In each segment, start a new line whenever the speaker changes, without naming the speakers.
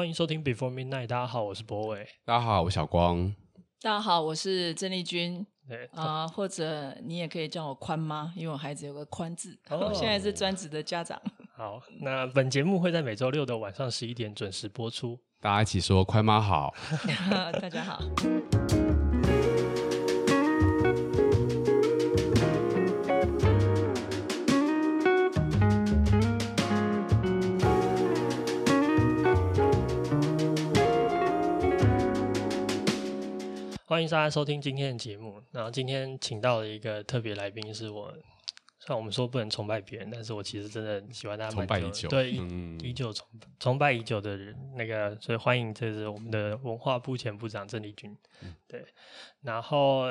欢迎收听 Before Midnight。大家好，我是博伟。
大家好，我是小光。
大家好，我是郑丽君。
对
啊、呃，或者你也可以叫我宽妈，因为我孩子有个宽字。我、哦、现在是专职的家长。
好，那本节目会在每周六的晚上十一点准时播出。
大家一起说宽妈好。
大家好。
欢迎大家收听今天的节目。然后今天请到了一个特别来宾，是我，虽然我们说不能崇拜别人，但是我其实真的喜欢他。
崇拜已久，
对，
嗯、
已久崇崇拜已久的人，那个所以欢迎这是我们的文化部前部长郑丽君。嗯、对，然后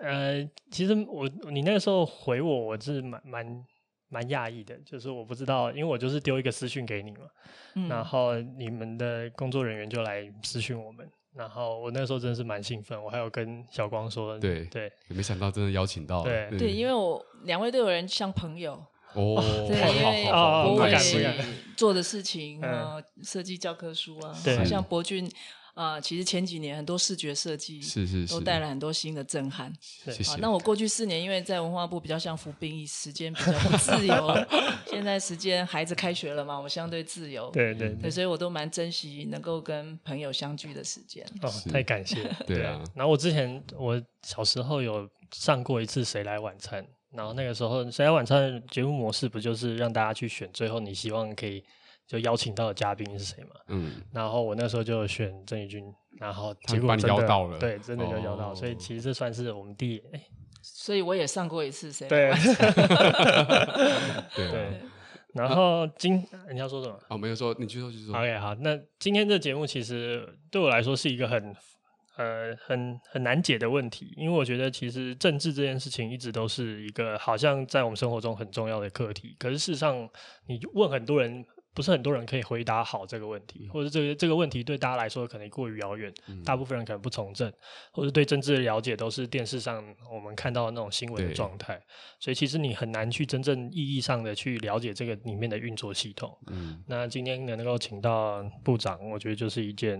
呃，其实我你那个时候回我，我是蛮蛮蛮讶异的，就是我不知道，因为我就是丢一个私讯给你嘛，嗯、然后你们的工作人员就来私讯我们。然后我那时候真的是蛮兴奋，我还有跟小光说，对
对，也没想到真的邀请到了，
对对，因为我两位都有人像朋友
哦，
对，因为博伟做的事情啊，设计教科书啊，
对，
像博俊。啊、呃，其实前几年很多视觉设计
是是是，
都带来很多新的震撼。
谢谢。
啊，那我过去四年因为在文化部比较像服兵役，时间比较不自由。现在时间孩子开学了嘛，我相对自由。
对对
对，所以我都蛮珍惜能够跟朋友相聚的时间。
哦，太感谢了。
对啊。
然后我之前我小时候有上过一次《谁来晚餐》，然后那个时候《谁来晚餐》的节目模式不就是让大家去选，最后你希望可以。就邀请到的嘉宾是谁嘛？嗯，然后我那时候就选郑丽君，然后结果真的
把你邀到了，
对，真的就邀到，哦、所以其实这算是我们第，哎，
所以我也上过一次谁？
对，
对，
对，然后今你要说什么？
哦，没有说，你继续说，继续说。
OK，好，那今天这节目其实对我来说是一个很呃很很难解的问题，因为我觉得其实政治这件事情一直都是一个好像在我们生活中很重要的课题，可是事实上你问很多人。不是很多人可以回答好这个问题，或者这个这个问题对大家来说可能过于遥远，嗯、大部分人可能不从政，或者对政治的了解都是电视上我们看到的那种新闻的状态，所以其实你很难去真正意义上的去了解这个里面的运作系统。嗯，那今天能够请到部长，我觉得就是一件，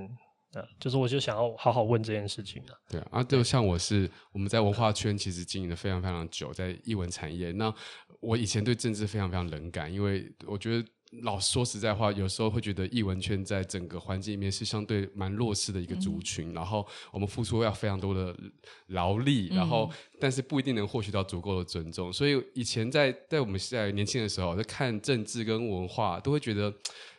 呃，就是我就想要好好问这件事情啊。
对啊，就像我是我们在文化圈其实经营的非常非常久，在艺文产业，那我以前对政治非常非常冷感，因为我觉得。老说实在话，有时候会觉得艺文圈在整个环境里面是相对蛮弱势的一个族群，嗯、然后我们付出要非常多的劳力，然后但是不一定能获取到足够的尊重。所以以前在在我们在年轻的时候，在看政治跟文化，都会觉得。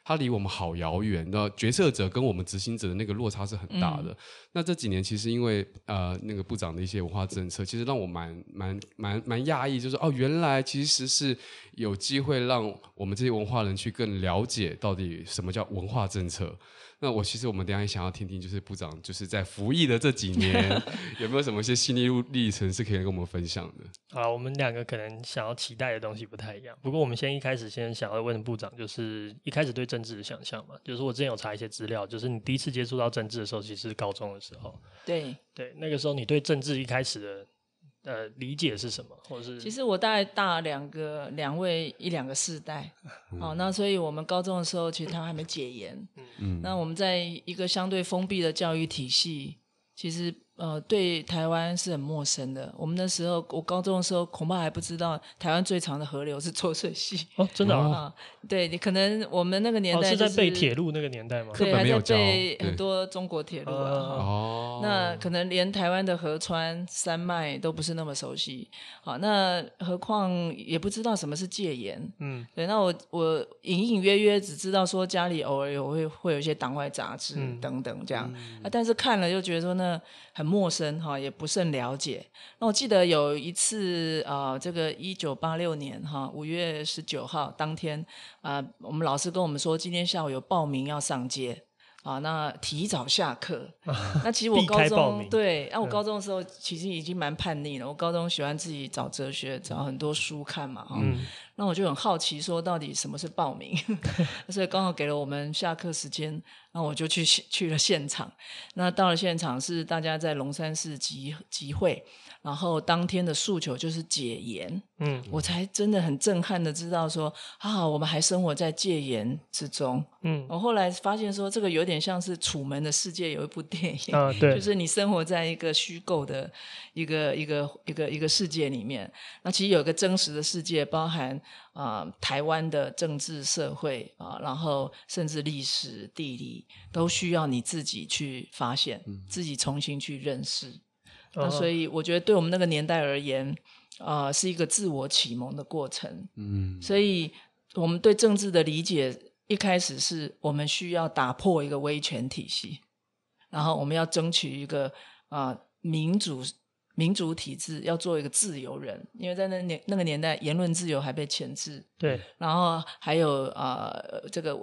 它离我们好遥远，那决策者跟我们执行者的那个落差是很大的。嗯、那这几年其实因为呃那个部长的一些文化政策，其实让我蛮蛮蛮蛮讶异，就是哦原来其实是有机会让我们这些文化人去更了解到底什么叫文化政策。那我其实我们等下也想要听听，就是部长就是在服役的这几年，有没有什么一些心理历程是可以跟我们分享的？
好，我们两个可能想要期待的东西不太一样。不过我们先一开始先想要问部长，就是一开始对政治的想象嘛，就是我之前有查一些资料，就是你第一次接触到政治的时候，其实是高中的时候。
对
对，那个时候你对政治一开始的。呃，理解是什么？或者是
其实我大概大两个两位一两个世代，嗯、哦，那所以我们高中的时候，其实他还没解严，嗯，那我们在一个相对封闭的教育体系，其实。呃，对台湾是很陌生的。我们那时候，我高中的时候，恐怕还不知道台湾最长的河流是浊水溪。
哦，真的啊？
哦、对，你可能我们那个年代、就是
哦、是在背铁路那个年代吗？
对，还在背很多中国铁路啊。
哦，
那可能连台湾的河川山脉都不是那么熟悉。好，那何况也不知道什么是戒严。嗯，对。那我我隐隐约约只知道说家里偶尔有会会有一些党外杂志等等这样、嗯、啊，但是看了又觉得说那很。陌生哈，也不甚了解。那我记得有一次、呃，这个一九八六年哈五月十九号当天啊、呃，我们老师跟我们说，今天下午有报名要上街啊，那提早下课。啊、那其实我高中对，那、啊、我高中的时候其实已经蛮叛逆了。我高中喜欢自己找哲学，找很多书看嘛哈。嗯那我就很好奇，说到底什么是报名？所以刚好给了我们下课时间，那我就去去了现场。那到了现场是大家在龙山寺集集会。然后当天的诉求就是解严，嗯，我才真的很震撼的知道说啊，我们还生活在戒严之中，嗯，我后来发现说这个有点像是《楚门的世界》有一部电影，啊，对，就是你生活在一个虚构的一个一个一个一个世界里面，那其实有一个真实的世界，包含啊、呃、台湾的政治社会啊，然后甚至历史地理都需要你自己去发现，嗯、自己重新去认识。那所以我觉得，对我们那个年代而言，啊、呃，是一个自我启蒙的过程。嗯，所以我们对政治的理解，一开始是我们需要打破一个威权体系，然后我们要争取一个啊、呃、民主民主体制，要做一个自由人，因为在那年那个年代，言论自由还被钳制。对，然后还有啊、呃、这个。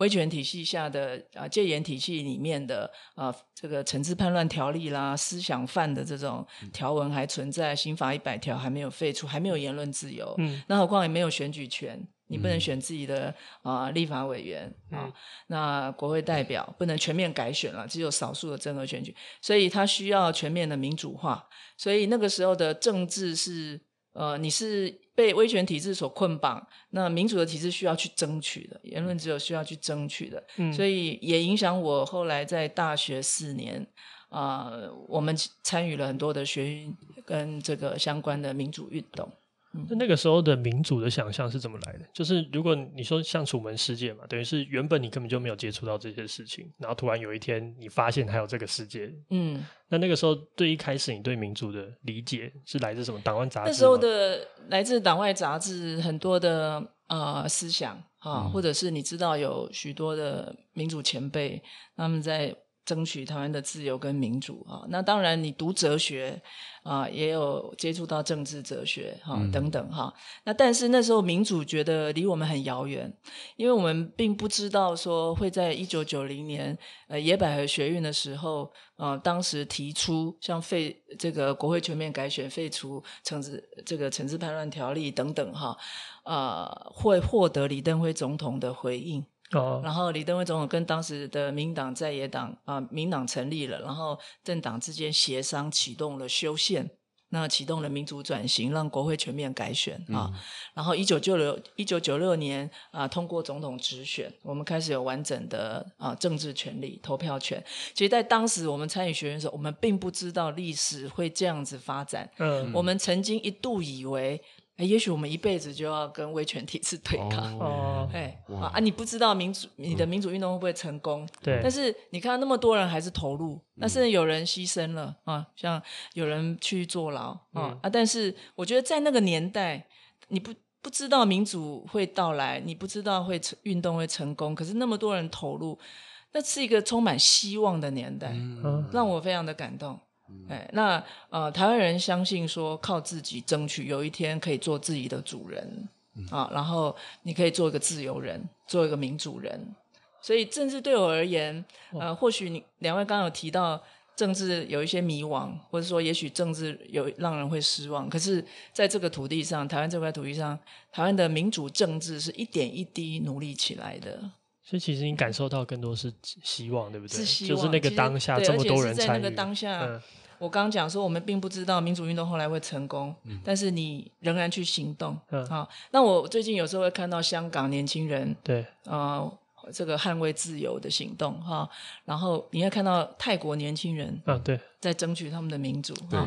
威权体系下的啊，戒严体系里面的啊，这个惩治叛乱条例啦，思想犯的这种条文还存在，刑法一百条还没有废除，还没有言论自由。嗯，那何况也没有选举权，你不能选自己的啊立法委员啊，嗯、那国会代表不能全面改选了，只有少数的增额选举，所以它需要全面的民主化。所以那个时候的政治是。呃，你是被威权体制所捆绑，那民主的体制需要去争取的，言论自由需要去争取的，嗯，所以也影响我后来在大学四年啊，呃，我们参与了很多的学运跟这个相关的民主运动。
那那个时候的民主的想象是怎么来的？就是如果你说像楚门世界嘛，等于是原本你根本就没有接触到这些事情，然后突然有一天你发现还有这个世界，嗯，那那个时候对一开始你对民主的理解是来自什么？党外杂志？
那时候的来自党外杂志很多的啊、呃、思想啊，嗯、或者是你知道有许多的民主前辈他们在。争取台湾的自由跟民主啊，那当然你读哲学啊，也有接触到政治哲学哈、嗯、等等哈。那但是那时候民主觉得离我们很遥远，因为我们并不知道说会在一九九零年呃野百合学运的时候，呃当时提出像废这个国会全面改选、废除惩治这个惩治叛乱条例等等哈，呃会获得李登辉总统的回应。哦，然后李登辉总统跟当时的民党在野党啊，民党成立了，然后政党之间协商启动了修宪，那启动了民主转型，让国会全面改选啊。嗯、然后一九九六一九九六年啊，通过总统直选，我们开始有完整的啊政治权利、投票权。其实，在当时我们参与学运的时候，我们并不知道历史会这样子发展。嗯，我们曾经一度以为。也许我们一辈子就要跟威权体制对抗哦，哎啊，你不知道民主，你的民主运动会不会成功？对，但是你看到那么多人还是投入，那甚至有人牺牲了啊，像有人去坐牢啊啊！但是我觉得在那个年代，你不不知道民主会到来，你不知道会成运动会成功，可是那么多人投入，那是一个充满希望的年代，嗯让我非常的感动。哎，那呃，台湾人相信说靠自己争取，有一天可以做自己的主人，嗯、啊，然后你可以做一个自由人，做一个民主人。所以政治对我而言，呃，或许你两位刚刚有提到政治有一些迷惘，或者说也许政治有让人会失望。可是在这个土地上，台湾这块土地上，台湾的民主政治是一点一滴努力起来的。
所以其实你感受到更多是希望，对不对？
是希望，
就是那个当下这么多人参与，
在那个当下。嗯我刚刚讲说，我们并不知道民主运动后来会成功，嗯、但是你仍然去行动。嗯、好，那我最近有时候会看到香港年轻人对啊、呃，这个捍卫自由的行动哈，然后你会看到泰国年轻人啊，对，在争取他们的民主。对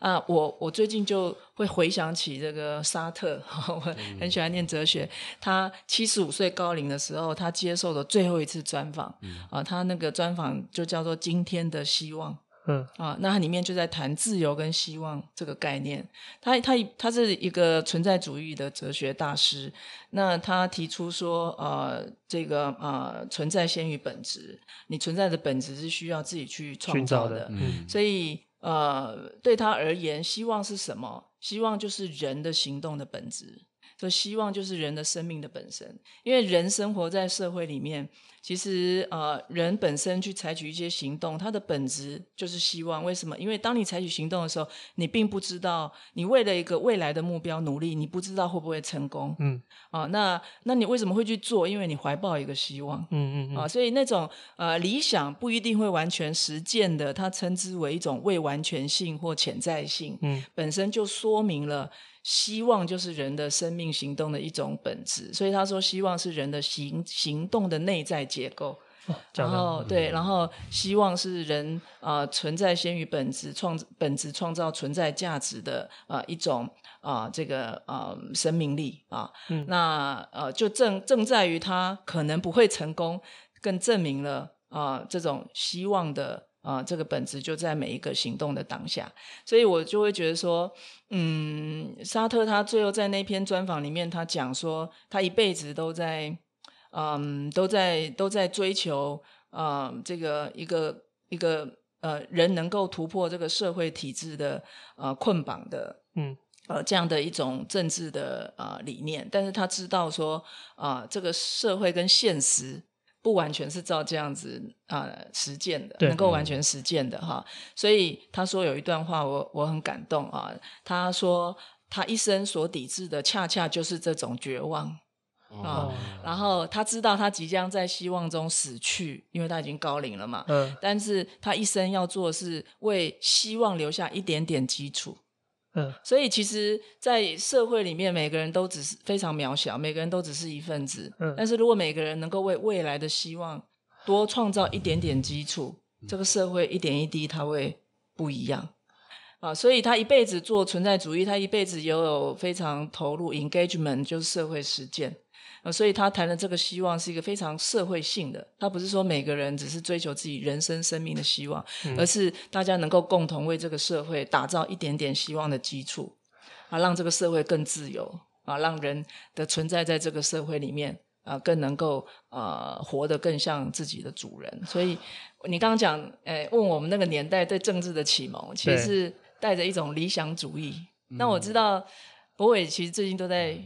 啊，我我最近就会回想起这个沙特，我很喜欢念哲学。嗯、他七十五岁高龄的时候，他接受的最后一次专访、嗯、啊，他那个专访就叫做《今天的希望》。嗯啊，那它里面就在谈自由跟希望这个概念。他他他是一个存在主义的哲学大师。那他提出说，呃，这个呃，存在先于本质。你存在的本质是需要自己去创造的。嗯，所以呃，对他而言，希望是什么？希望就是人的行动的本质。所以希望就是人的生命的本身，因为人生活在社会里面。其实，呃，人本身去采取一些行动，它的本质就是希望。为什么？因为当你采取行动的时候，你并不知道你为了一个未来的目标努力，你不知道会不会成功。嗯，啊，那那你为什么会去做？因为你怀抱一个希望。嗯嗯嗯。啊，所以那种呃理想不一定会完全实践的，它称之为一种未完全性或潜在性。嗯，本身就说明了。希望就是人的生命行动的一种本质，所以他说希望是人的行行动的内在结构。哦、然后对，然后希望是人啊、呃、存在先于本质创本质创造存在价值的啊、呃、一种啊、呃、这个啊、呃、生命力啊。嗯、那呃就正正在于他可能不会成功，更证明了啊、呃、这种希望的。啊、呃，这个本质就在每一个行动的当下，所以我就会觉得说，嗯，沙特他最后在那篇专访里面，他讲说，他一辈子都在，嗯，都在都在追求，啊、呃，这个一个一个呃，人能够突破这个社会体制的呃捆绑的，嗯，呃，这样的一种政治的啊、呃、理念，但是他知道说，啊、呃，这个社会跟现实。不完全是照这样子啊、呃、实践的，能够完全实践的哈。所以他说有一段话我，我我很感动啊。他说他一生所抵制的，恰恰就是这种绝望啊。哦、然后他知道他即将在希望中死去，因为他已经高龄了嘛。嗯。但是他一生要做的是为希望留下一点点基础。嗯，所以其实，在社会里面，每个人都只是非常渺小，每个人都只是一份子。嗯，但是如果每个人能够为未来的希望多创造一点点基础，这个社会一点一滴，它会不一样。啊，所以他一辈子做存在主义，他一辈子也有非常投入 engagement，就是社会实践。呃，所以他谈的这个希望是一个非常社会性的，他不是说每个人只是追求自己人生生命的希望，嗯、而是大家能够共同为这个社会打造一点点希望的基础，啊，让这个社会更自由，啊，让人的存在在这个社会里面，啊，更能够呃活得更像自己的主人。所以你刚刚讲，哎，问我们那个年代对政治的启蒙，其实是带着一种理想主义。那我知道博伟其实最近都在。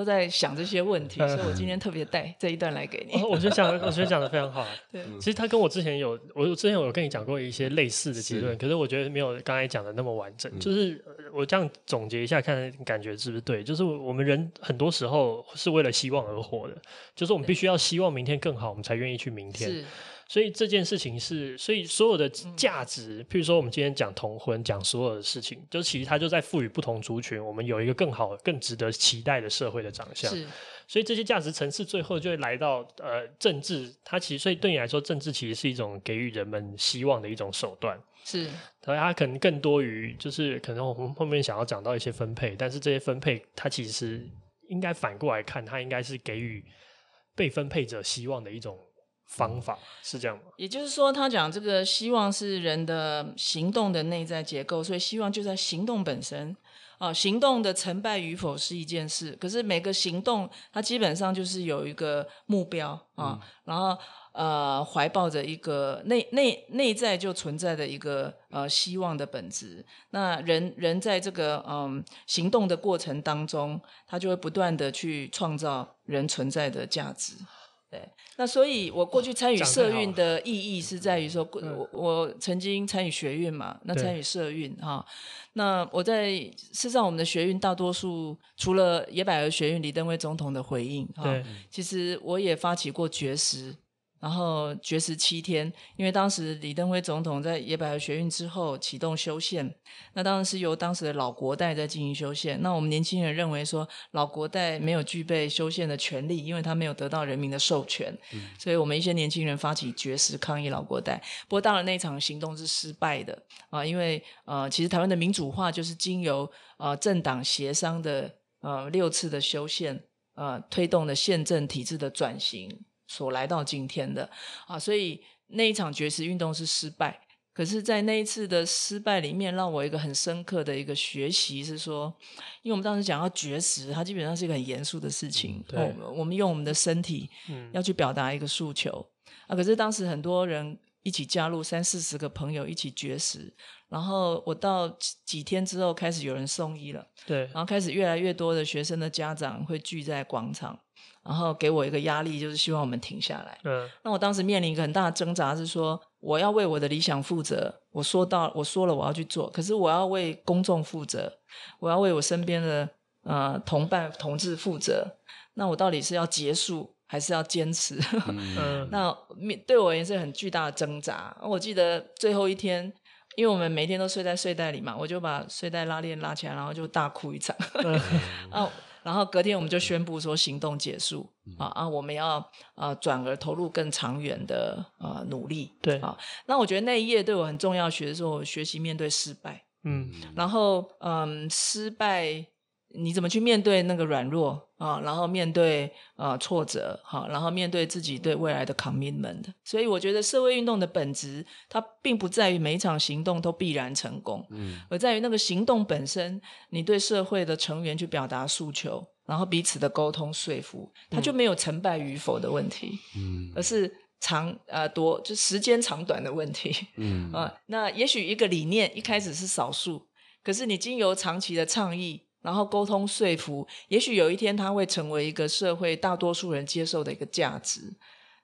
都在想这些问题，所以我今天特别带这一段来给你。我觉得讲，
我觉得讲的非常好。对，其实他跟我之前有，我之前有跟你讲过一些类似的结论，可是我觉得没有刚才讲的那么完整。嗯、就是我这样总结一下，看感觉是不是对？就是我们人很多时候是为了希望而活的，就是我们必须要希望明天更好，我们才愿意去明天。是。所以这件事情是，所以所有的价值，譬如说我们今天讲同婚，讲所有的事情，就其实它就在赋予不同族群，我们有一个更好、更值得期待的社会的长相。是，所以这些价值层次最后就会来到呃政治，它其实所以对你来说，政治其实是一种给予人们希望的一种手段。是，所以它可能更多于就是可能我们后面想要讲到一些分配，但是这些分配它其实应该反过来看，它应该是给予被分配者希望的一种。方法是这样吗？
也就是说，他讲这个希望是人的行动的内在结构，所以希望就在行动本身啊。行动的成败与否是一件事，可是每个行动它基本上就是有一个目标啊，嗯、然后呃怀抱着一个内内内在就存在的一个呃希望的本质。那人人在这个嗯行动的过程当中，他就会不断的去创造人存在的价值。对，那所以，我过去参与社运的意义是在于说，我我曾经参与学运嘛，那参与社运哈，那我在事实上，我们的学运大多数除了野百合学运，李登辉总统的回应哈，对其实我也发起过绝食。然后绝食七天，因为当时李登辉总统在野百合学运之后启动修宪，那当然是由当时的老国代在进行修宪。那我们年轻人认为说老国代没有具备修宪的权利，因为他没有得到人民的授权，嗯、所以我们一些年轻人发起绝食抗议老国代。不过当然那场行动是失败的啊，因为呃，其实台湾的民主化就是经由呃政党协商的呃六次的修宪呃推动的宪政体制的转型。所来到今天的啊，所以那一场绝食运动是失败。可是，在那一次的失败里面，让我一个很深刻的一个学习是说，因为我们当时讲到绝食，它基本上是一个很严肃的事情。对，我们用我们的身体要去表达一个诉求、嗯、啊。可是当时很多人一起加入三四十个朋友一起绝食，然后我到几天之后开始有人送医了，
对，
然后开始越来越多的学生的家长会聚在广场，然后给我一个压力，就是希望我们停下来。
嗯，
那我当时面临一个很大的挣扎，是说我要为我的理想负责，我说到我说了我要去做，可是我要为公众负责，我要为我身边的呃同伴同志负责，那我到底是要结束？还是要坚持，嗯、那面对我也是很巨大的挣扎。我记得最后一天，因为我们每天都睡在睡袋里嘛，我就把睡袋拉链拉起来，然后就大哭一场。嗯、然后隔天我们就宣布说行动结束、嗯、啊啊，我们要啊转而投入更长远的啊努力。
对
啊，那我觉得那一页对我很重要，学的是我学习面对失败。
嗯，
然后嗯，失败。你怎么去面对那个软弱啊？然后面对呃挫折，哈，然后面对自己对未来的 commitment。所以我觉得社会运动的本质，它并不在于每一场行动都必然成功，嗯，而在于那个行动本身，你对社会的成员去表达诉求，然后彼此的沟通说服，它就没有成败与否的问题，嗯，而是长呃多就时间长短的问题，嗯啊，那也许一个理念一开始是少数，可是你经由长期的倡议。然后沟通说服，也许有一天它会成为一个社会大多数人接受的一个价值。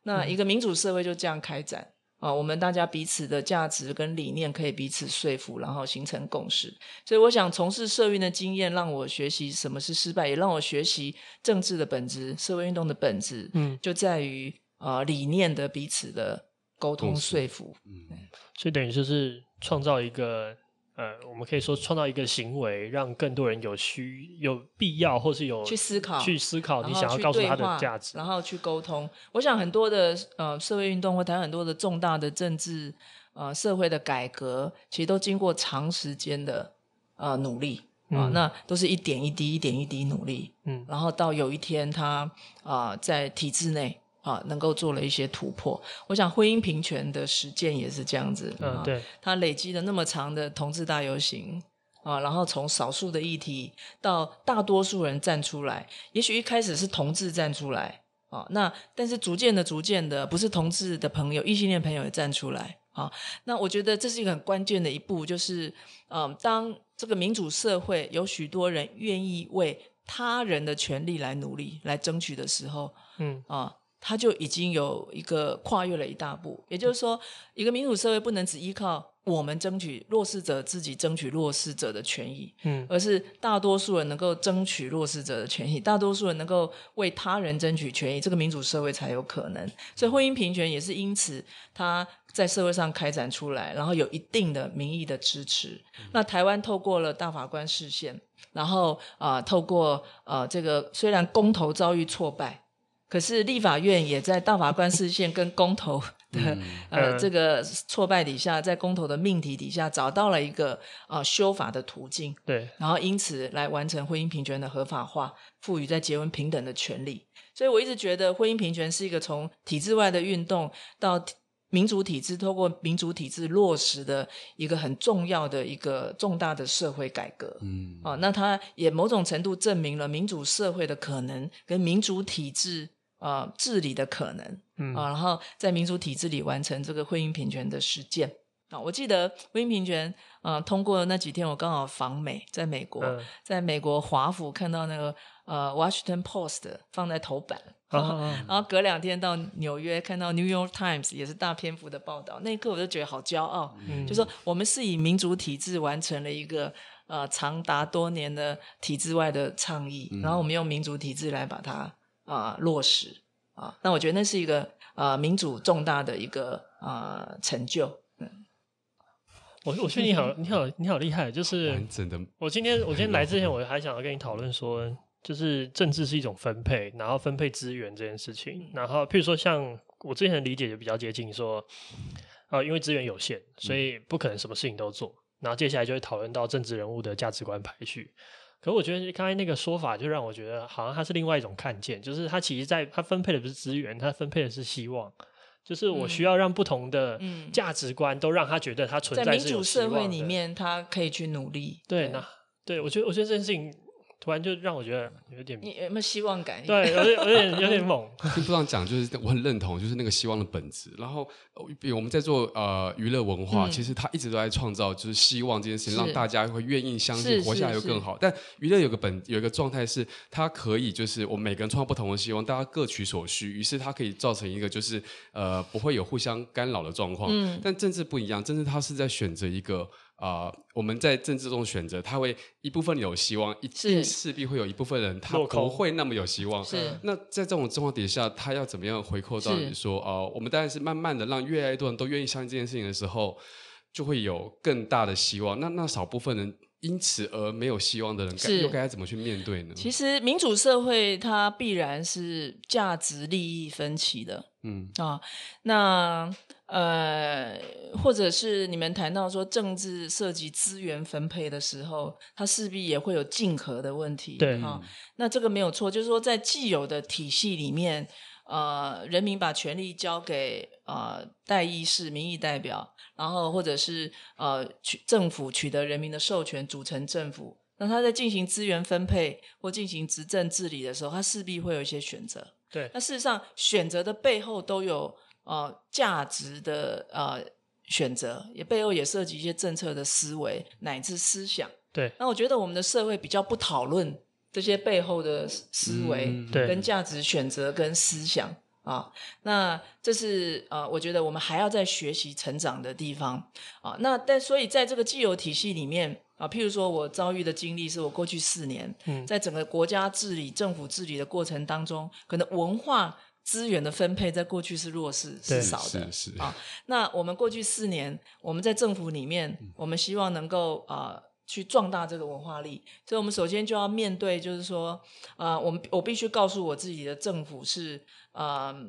那一个民主社会就这样开展啊，我们大家彼此的价值跟理念可以彼此说服，然后形成共识。所以我想从事社运的经验，让我学习什么是失败，也让我学习政治的本质、社会运动的本质，嗯，就在于啊理念的彼此的沟通说服。嗯，
所以等于就是创造一个。呃，我们可以说创造一个行为，让更多人有需有必要，或是有
去思考，
去思考你想要告诉他的价值，
然后去沟通。我想很多的呃社会运动或谈很多的重大的政治呃社会的改革，其实都经过长时间的呃努力啊、呃，那都是一点一滴、一点一滴努力，嗯，然后到有一天他啊、呃、在体制内。啊，能够做了一些突破。我想婚姻平权的实践也是这样子。
嗯，对。
他累积了那么长的同志大游行啊，然后从少数的议题到大多数人站出来，也许一开始是同志站出来啊，那但是逐渐的、逐渐的，不是同志的朋友、异性恋朋友也站出来啊。那我觉得这是一个很关键的一步，就是嗯，当这个民主社会有许多人愿意为他人的权利来努力、来争取的时候，嗯啊。他就已经有一个跨越了一大步，也就是说，一个民主社会不能只依靠我们争取弱势者自己争取弱势者的权益，嗯，而是大多数人能够争取弱势者的权益，大多数人能够为他人争取权益，这个民主社会才有可能。所以，婚姻平权也是因此他在社会上开展出来，然后有一定的民意的支持。嗯、那台湾透过了大法官释宪，然后啊、呃，透过呃这个虽然公投遭遇挫败。可是立法院也在大法官释宪跟公投的、嗯、呃这个挫败底下，在公投的命题底下找到了一个呃修法的途径，
对，
然后因此来完成婚姻平权的合法化，赋予在结婚平等的权利。所以我一直觉得婚姻平权是一个从体制外的运动到民主体制，透过民主体制落实的一个很重要的一个重大的社会改革。嗯，啊，那它也某种程度证明了民主社会的可能跟民主体制。呃，治理的可能，嗯啊，然后在民主体制里完成这个婚姻平权的实践啊。我记得婚姻平权，呃，通过那几天，我刚好访美，在美国，嗯、在美国华府看到那个呃《Washington Post》放在头版，哦哦哦，然后隔两天到纽约看到《New York Times》也是大篇幅的报道，那一刻我就觉得好骄傲，嗯，就说我们是以民主体制完成了一个呃长达多年的体制外的倡议，嗯、然后我们用民主体制来把它。啊、呃，落实啊，那我觉得那是一个啊、呃、民主重大的一个啊、呃、成就。嗯，
我我觉得你好，你好，你好厉害。就是
完整的。
我今天我今天来之前，我还想要跟你讨论说，就是政治是一种分配，然后分配资源这件事情。然后，譬如说，像我之前的理解就比较接近说，啊、呃，因为资源有限，所以不可能什么事情都做。然后接下来就会讨论到政治人物的价值观排序。可我觉得刚才那个说法，就让我觉得好像它是另外一种看见，就是它其实在它分配的不是资源，它分配的是希望，就是我需要让不同的价值观都让他觉得他存在，
在民主社会里面，他可以去努力。
对，那对我觉得我觉得这件事情突然就让我觉得有点，
你有没有希望感？
对，有点有点有点猛。
听 部长讲，就是我很认同，就是那个希望的本质。然后，比如我们在做呃娱乐文化，嗯、其实他一直都在创造，就是希望这件事情，让大家会愿意相信活下来会更好。但娱乐有个本有一个状态是，它可以就是我们每个人创造不同的希望，大家各取所需，于是它可以造成一个就是呃不会有互相干扰的状况。嗯、但政治不一样，政治它是在选择一个。啊、呃，我们在政治中选择，他会一部分有希望，一定势必会有一部分人他不会那么有希望。
是，
那在这种状况底下，他要怎么样回扣到你说，呃，我们当然是慢慢的让越来越多人都愿意相信这件事情的时候，就会有更大的希望。那那少部分人因此而没有希望的人，该又该怎么去面对呢？
其实民主社会它必然是价值利益分歧的。嗯啊，那。呃，或者是你们谈到说政治涉及资源分配的时候，它势必也会有竞合的问题。
对，
哈、哦，那这个没有错，就是说在既有的体系里面，呃，人民把权力交给呃代议士、民意代表，然后或者是呃取政府取得人民的授权组成政府，那他在进行资源分配或进行执政治理的时候，他势必会有一些选择。
对，
那事实上选择的背后都有。呃，价值的呃选择，也背后也涉及一些政策的思维乃至思想。
对，
那我觉得我们的社会比较不讨论这些背后的思维，对，跟价值选择跟思想啊。那这是呃，我觉得我们还要在学习成长的地方啊。那但所以在这个既有体系里面啊，譬如说我遭遇的经历，是我过去四年，嗯，在整个国家治理、政府治理的过程当中，可能文化。资源的分配在过去是弱势，是少的啊。那我们过去四年，我们在政府里面，我们希望能够啊、呃、去壮大这个文化力，所以我们首先就要面对，就是说啊、呃，我们我必须告诉我自己的政府是啊。呃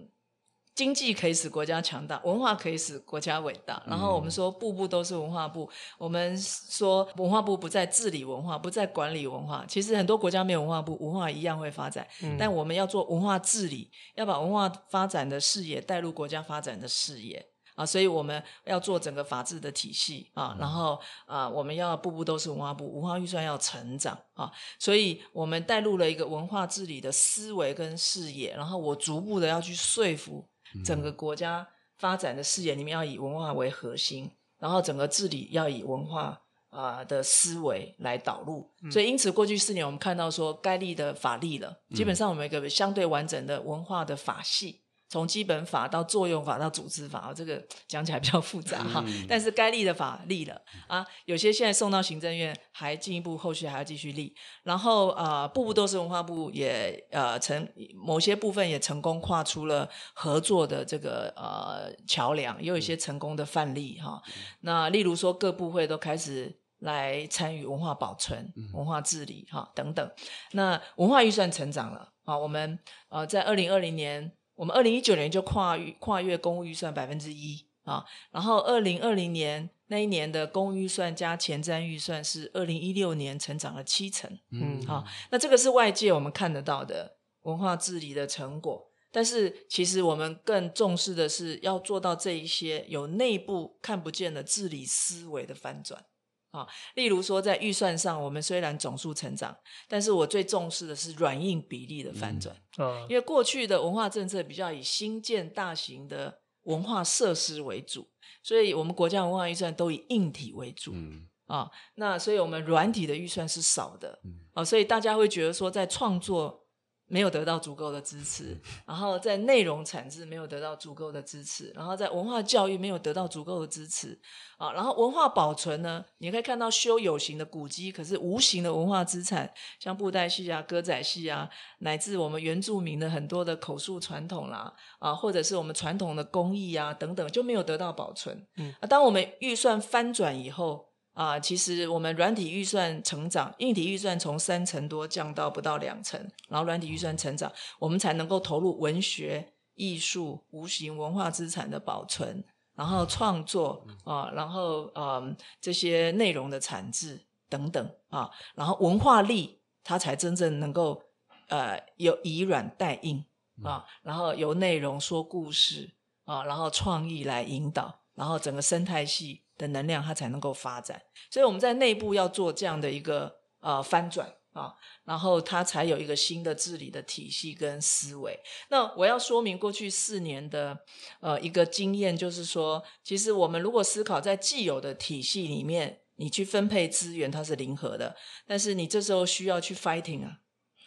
经济可以使国家强大，文化可以使国家伟大。然后我们说，步步都是文化部。我们说，文化部不再治理文化，不再管理文化。其实很多国家没有文化部，文化一样会发展。嗯、但我们要做文化治理，要把文化发展的视野带入国家发展的视野啊。所以我们要做整个法治的体系啊。然后啊，我们要步步都是文化部，文化预算要成长啊。所以我们带入了一个文化治理的思维跟视野。然后我逐步的要去说服。整个国家发展的视野里面要以文化为核心，然后整个治理要以文化啊、呃、的思维来导入，所以因此过去四年我们看到说该立的法立了，基本上我们有一个相对完整的文化的法系。从基本法到作用法到组织法，这个讲起来比较复杂哈。嗯、但是该立的法立了啊，有些现在送到行政院，还进一步后续还要继续立。然后啊、呃，步步都是文化部也呃成某些部分也成功跨出了合作的这个呃桥梁，也有一些成功的范例哈。嗯、那例如说各部会都开始来参与文化保存、文化治理哈等等。那文化预算成长了啊，我们呃在二零二零年。我们二零一九年就跨越跨越公务预算百分之一啊，然后二零二零年那一年的公务预算加前瞻预算是二零一六年成长了七成，嗯，好，那这个是外界我们看得到的文化治理的成果，但是其实我们更重视的是要做到这一些有内部看不见的治理思维的翻转。啊，例如说，在预算上，我们虽然总数成长，但是我最重视的是软硬比例的翻转。嗯，因为过去的文化政策比较以新建大型的文化设施为主，所以我们国家文化预算都以硬体为主。嗯，啊，那所以我们软体的预算是少的。嗯，啊，所以大家会觉得说，在创作。没有得到足够的支持，然后在内容产制没有得到足够的支持，然后在文化教育没有得到足够的支持啊，然后文化保存呢，你可以看到修有形的古迹，可是无形的文化资产，像布袋戏啊、歌仔戏啊，乃至我们原住民的很多的口述传统啦，啊，或者是我们传统的工艺啊等等，就没有得到保存。嗯，啊，当我们预算翻转以后。啊，其实我们软体预算成长，硬体预算从三成多降到不到两成，然后软体预算成长，我们才能够投入文学、艺术、无形文化资产的保存，然后创作啊，然后嗯这些内容的产制等等啊，然后文化力它才真正能够呃有以软带硬啊，然后由内容说故事啊，然后创意来引导，然后整个生态系的能量，它才能够发展。所以我们在内部要做这样的一个呃翻转啊，然后它才有一个新的治理的体系跟思维。那我要说明过去四年的呃一个经验，就是说，其实我们如果思考在既有的体系里面，你去分配资源，它是零和的，但是你这时候需要去 fighting 啊，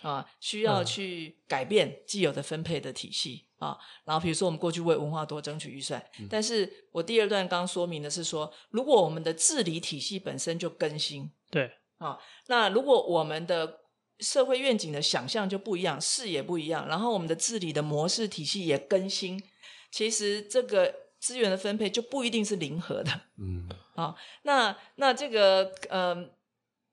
啊，需要去改变既有的分配的体系啊。然后比如说我们过去为文化多争取预算，嗯、但是我第二段刚说明的是说，如果我们的治理体系本身就更新，
对。
啊，那如果我们的社会愿景的想象就不一样，视野不一样，然后我们的治理的模式体系也更新，其实这个资源的分配就不一定是零和的。嗯，啊，那那这个呃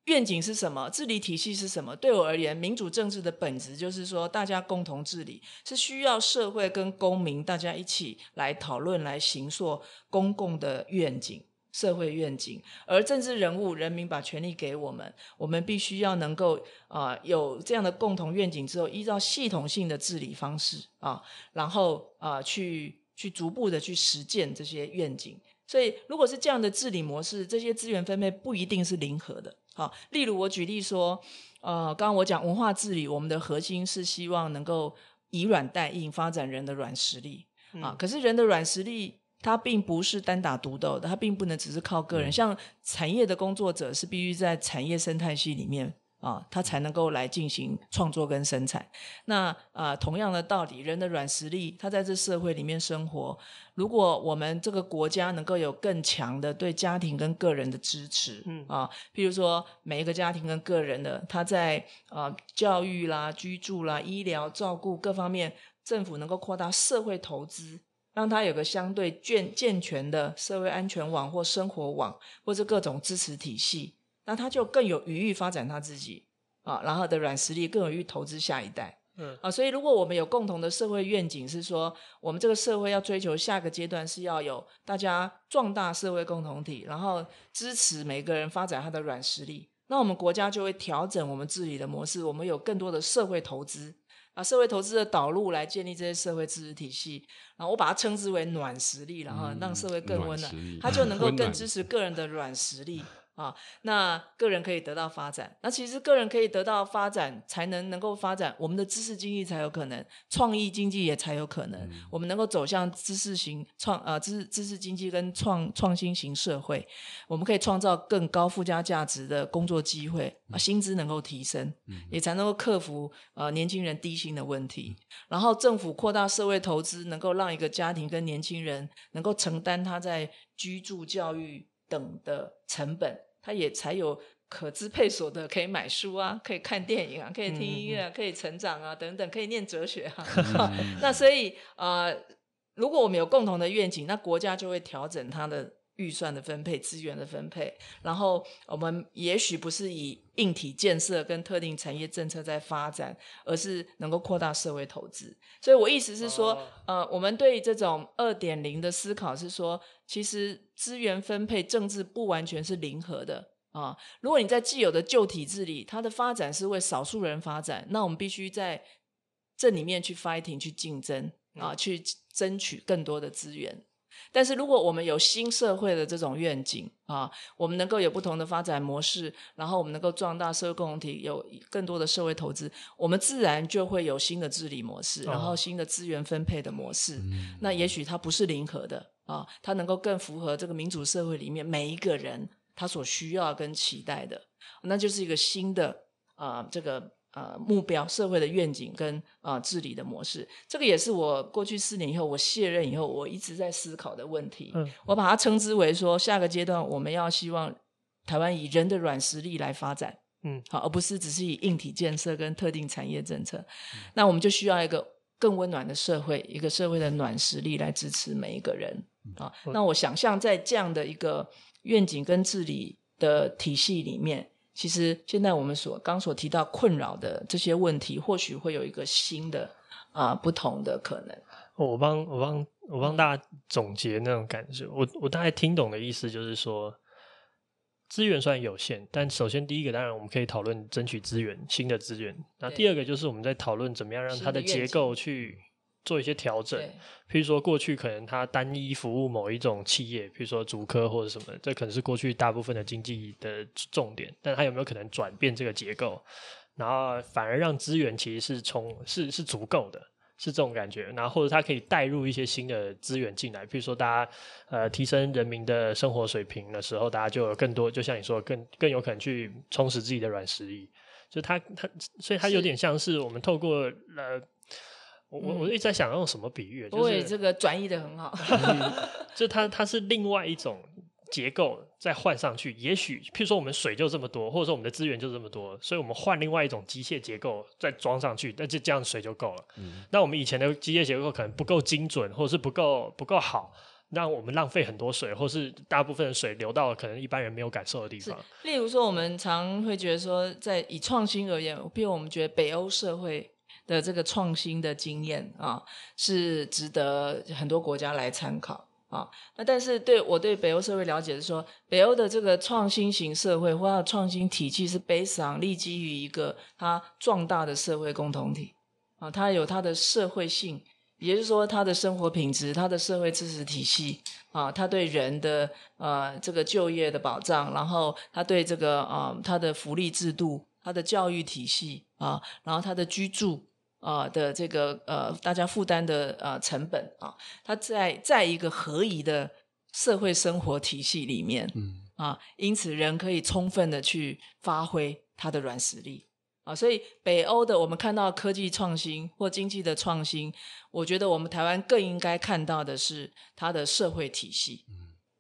愿景是什么？治理体系是什么？对我而言，民主政治的本质就是说，大家共同治理，是需要社会跟公民大家一起来讨论，来形塑公共的愿景。社会愿景，而政治人物、人民把权力给我们，我们必须要能够啊、有这样的共同愿景之后，依照系统性的治理方式啊，然后啊去去逐步的去实践这些愿景。所以，如果是这样的治理模式，这些资源分配不一定是零和的。好，例如我举例说，呃，刚刚我讲文化治理，我们的核心是希望能够以软带硬，发展人的软实力啊。可是人的软实力。它并不是单打独斗的，它并不能只是靠个人。像产业的工作者是必须在产业生态系里面啊，他才能够来进行创作跟生产。那啊，同样的道理，人的软实力，他在这社会里面生活，如果我们这个国家能够有更强的对家庭跟个人的支持，嗯啊，譬如说每一个家庭跟个人的他在啊教育啦、居住啦、医疗照顾各方面，政府能够扩大社会投资。让他有个相对健健全的社会安全网或生活网，或者各种支持体系，那他就更有余裕发展他自己啊，然后的软实力更有余投资下一代。嗯啊，所以如果我们有共同的社会愿景，是说我们这个社会要追求下个阶段是要有大家壮大社会共同体，然后支持每个人发展他的软实力，那我们国家就会调整我们治理的模式，我们有更多的社会投资。啊，社会投资的导入来建立这些社会支持体系，然后我把它称之为暖实力，然后让社会更温暖，嗯、它就能够更支持个人的软实力。啊，那个人可以得到发展，那其实个人可以得到发展，才能能够发展，我们的知识经济才有可能，创意经济也才有可能，嗯、我们能够走向知识型创啊，知识知识经济跟创创新型社会，我们可以创造更高附加价值的工作机会，啊，薪资能够提升，嗯、也才能够克服呃年轻人低薪的问题，嗯、然后政府扩大社会投资，能够让一个家庭跟年轻人能够承担他在居住、教育等的成本。他也才有可支配所得，可以买书啊，可以看电影啊，可以听音乐啊，可以成长啊，等等，可以念哲学啊。那所以呃，如果我们有共同的愿景，那国家就会调整它的预算的分配、资源的分配，然后我们也许不是以硬体建设跟特定产业政策在发展，而是能够扩大社会投资。所以我意思是说，哦、呃，我们对这种二点零的思考是说，其实。资源分配政治不完全是零和的啊！如果你在既有的旧体制里，它的发展是为少数人发展，那我们必须在这里面去 fighting、去竞争啊，去争取更多的资源。但是，如果我们有新社会的这种愿景啊，我们能够有不同的发展模式，然后我们能够壮大社会共同体，有更多的社会投资，我们自然就会有新的治理模式，然后新的资源分配的模式。哦、那也许它不是零和的。啊，它能够更符合这个民主社会里面每一个人他所需要跟期待的，那就是一个新的啊、呃，这个呃目标社会的愿景跟啊、呃、治理的模式。这个也是我过去四年以后我卸任以后我一直在思考的问题。嗯，我把它称之为说，下个阶段我们要希望台湾以人的软实力来发展，嗯，好，而不是只是以硬体建设跟特定产业政策。嗯、那我们就需要一个更温暖的社会，一个社会的暖实力来支持每一个人。啊，那我想象在这样的一个愿景跟治理的体系里面，其实现在我们所刚所提到困扰的这些问题，或许会有一个新的啊不同的可能。
我帮我帮我帮大家总结那种感觉，我我大概听懂的意思就是说，资源虽然有限，但首先第一个当然我们可以讨论争取资源，新的资源。那第二个就是我们在讨论怎么样让它的结构去。做一些调整，譬如说过去可能它单一服务某一种企业，譬如说主科或者什么，这可能是过去大部分的经济的重点。但它有没有可能转变这个结构？然后反而让资源其实是从是是足够的，是这种感觉。然后或者它可以带入一些新的资源进来，譬如说大家呃提升人民的生活水平的时候，大家就有更多，就像你说，更更有可能去充实自己的软实力。就它它，所以它有点像是我们透过呃，我我我一直在想用什么比喻，
不会这个转移的很好，
就它它是另外一种。结构再换上去，也许譬如说我们水就这么多，或者说我们的资源就这么多，所以我们换另外一种机械结构再装上去，那就这样水就够了。嗯。那我们以前的机械结构可能不够精准，或者是不够不够好，让我们浪费很多水，或是大部分的水流到了可能一般人没有感受的地方。
例如说，我们常会觉得说，在以创新而言，比如我们觉得北欧社会的这个创新的经验啊，是值得很多国家来参考。啊，那但是对我对北欧社会了解是说，北欧的这个创新型社会或者创新体系是悲伤立基于一个它壮大的社会共同体啊，它有它的社会性，也就是说它的生活品质、它的社会支持体系啊，它对人的呃这个就业的保障，然后它对这个啊它的福利制度、它的教育体系啊，然后它的居住。啊、呃、的这个呃，大家负担的呃成本啊，它在在一个合宜的社会生活体系里面，嗯啊，因此人可以充分的去发挥他的软实力啊，所以北欧的我们看到科技创新或经济的创新，我觉得我们台湾更应该看到的是它的社会体系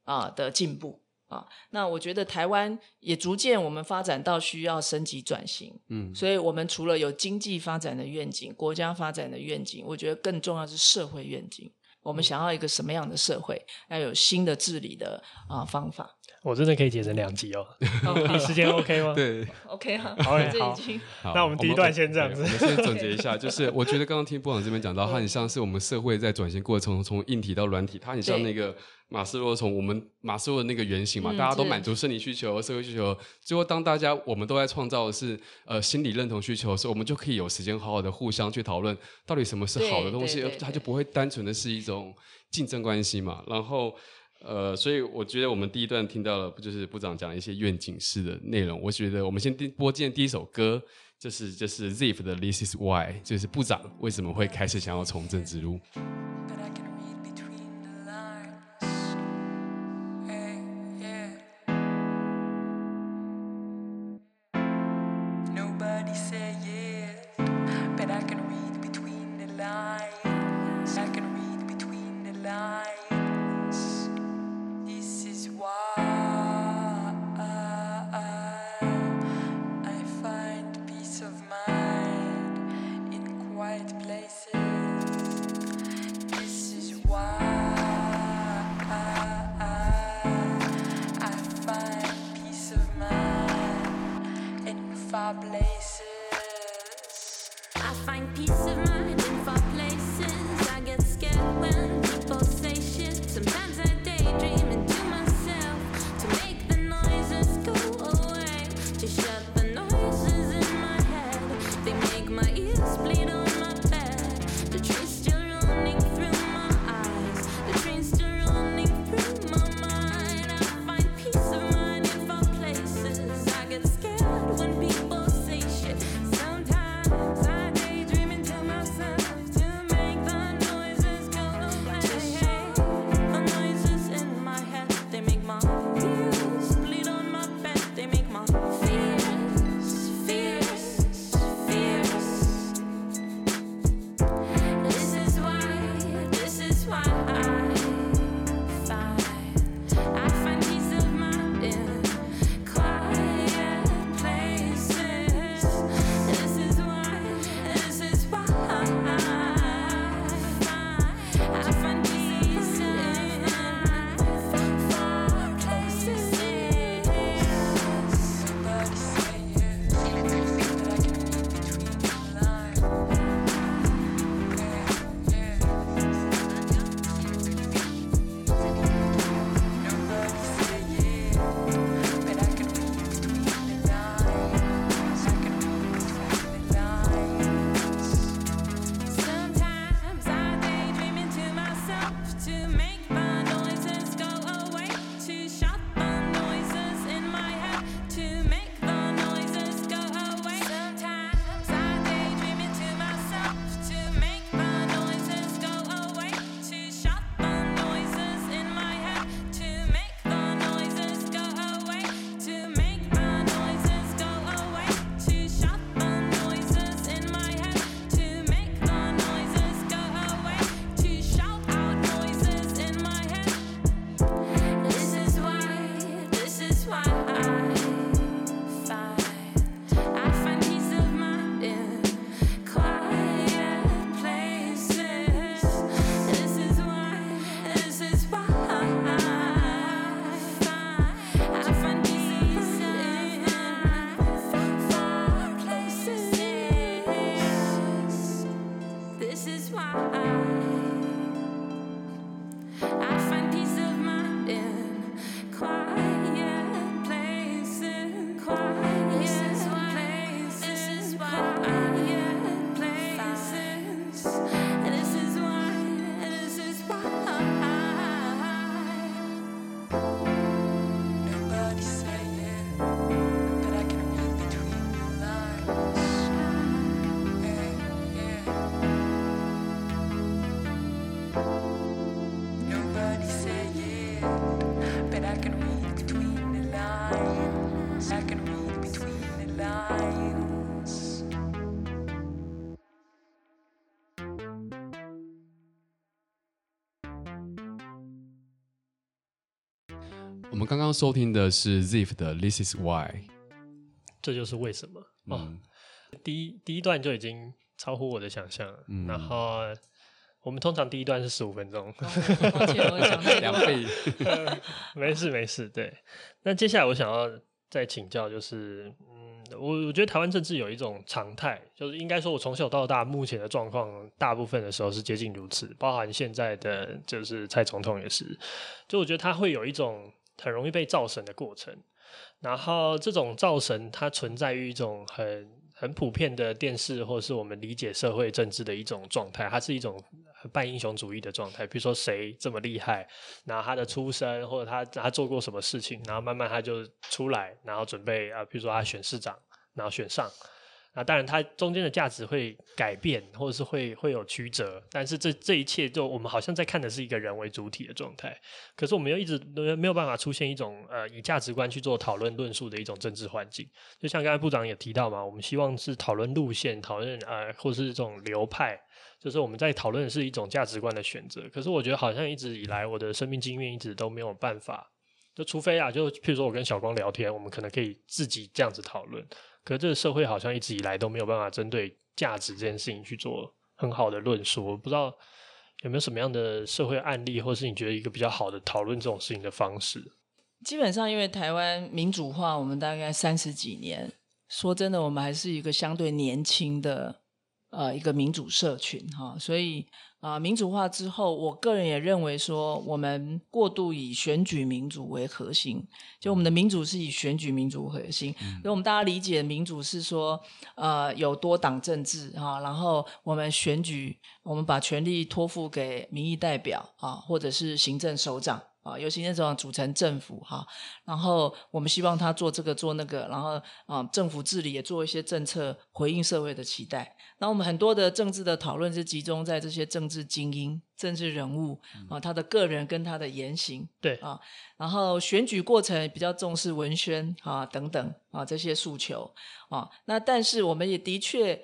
啊的进步。啊，那我觉得台湾也逐渐我们发展到需要升级转型，嗯，所以我们除了有经济发展的愿景、国家发展的愿景，我觉得更重要是社会愿景。我们想要一个什么样的社会？要有新的治理的啊方法。
我真的可以剪成两集哦，你时间 OK 吗？
对
，OK 哈，
好，那我们第一段先这样子，
我们先总结一下，就是我觉得刚刚听部长这边讲到，它很像是我们社会在转型过程中，从硬体到软体，它很像那个。马斯洛从我们马斯洛的那个原型嘛，嗯、大家都满足生理需求、社会需求，最后当大家我们都在创造的是呃心理认同需求的时候，我们就可以有时间好好的互相去讨论到底什么是好的东西，它就不会单纯的是一种竞争关系嘛。然后呃，所以我觉得我们第一段听到了不就是部长讲一些愿景式的内容，我觉得我们先播今天第一首歌，就是就是 Ziff 的 This Is Why，就是部长为什么会开始想要从政之路。刚刚收听的是 Ziff 的 This Is Why，
这就是为什么。嗯、哦，第一第一段就已经超乎我的想象了。嗯、然后我们通常第一段是十五分钟，
抱歉，我想太
两倍。
没事没事，对。那接下来我想要再请教，就是嗯，我我觉得台湾政治有一种常态，就是应该说，我从小到大目前的状况，大部分的时候是接近如此，包含现在的就是蔡总统也是。就我觉得他会有一种很容易被造神的过程，然后这种造神它存在于一种很很普遍的电视或者是我们理解社会政治的一种状态，它是一种半英雄主义的状态。比如说谁这么厉害，然后他的出身或者他他做过什么事情，然后慢慢他就出来，然后准备啊，比如说他选市长，然后选上。那当然，它中间的价值会改变，或者是会会有曲折，但是这这一切就我们好像在看的是一个人为主体的状态，可是我们又一直都没有办法出现一种呃以价值观去做讨论论述的一种政治环境。就像刚才部长也提到嘛，我们希望是讨论路线，讨论呃或是这种流派，就是我们在讨论的是一种价值观的选择。可是我觉得好像一直以来我的生命经验一直都没有办法，就除非啊，就譬如说我跟小光聊天，我们可能可以自己这样子讨论。可是这个社会好像一直以来都没有办法针对价值这件事情去做很好的论述。我不知道有没有什么样的社会案例，或是你觉得一个比较好的讨论这种事情的方式？
基本上，因为台湾民主化，我们大概三十几年，说真的，我们还是一个相对年轻的呃一个民主社群哈，所以。啊、呃，民主化之后，我个人也认为说，我们过度以选举民主为核心，就我们的民主是以选举民主为核心。因为我们大家理解民主是说，呃，有多党政治哈，然后我们选举，我们把权力托付给民意代表啊，或者是行政首长。啊，由行政首长组成政府哈，然后我们希望他做这个做那个，然后啊，政府治理也做一些政策回应社会的期待。那我们很多的政治的讨论是集中在这些政治精英、政治人物啊，他的个人跟他的言行，
对
啊，然后选举过程比较重视文宣啊等等啊这些诉求啊。那但是我们也的确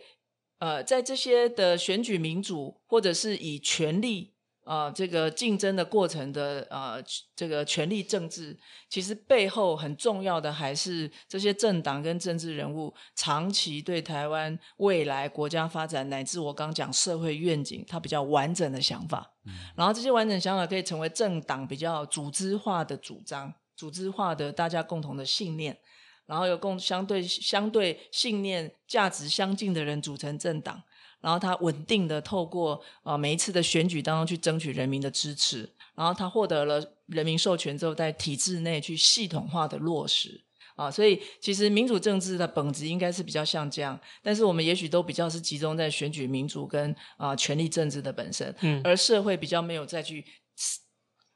呃，在这些的选举民主或者是以权力。啊、呃，这个竞争的过程的呃，这个权力政治，其实背后很重要的还是这些政党跟政治人物长期对台湾未来国家发展乃至我刚讲社会愿景，他比较完整的想法。嗯、然后这些完整想法可以成为政党比较组织化的主张，组织化的大家共同的信念，然后有共相对相对信念价值相近的人组成政党。然后他稳定的透过啊每一次的选举当中去争取人民的支持，然后他获得了人民授权之后，在体制内去系统化的落实。啊，所以其实民主政治的本质应该是比较像这样，但是我们也许都比较是集中在选举民主跟啊权力政治的本身，嗯，而社会比较没有再去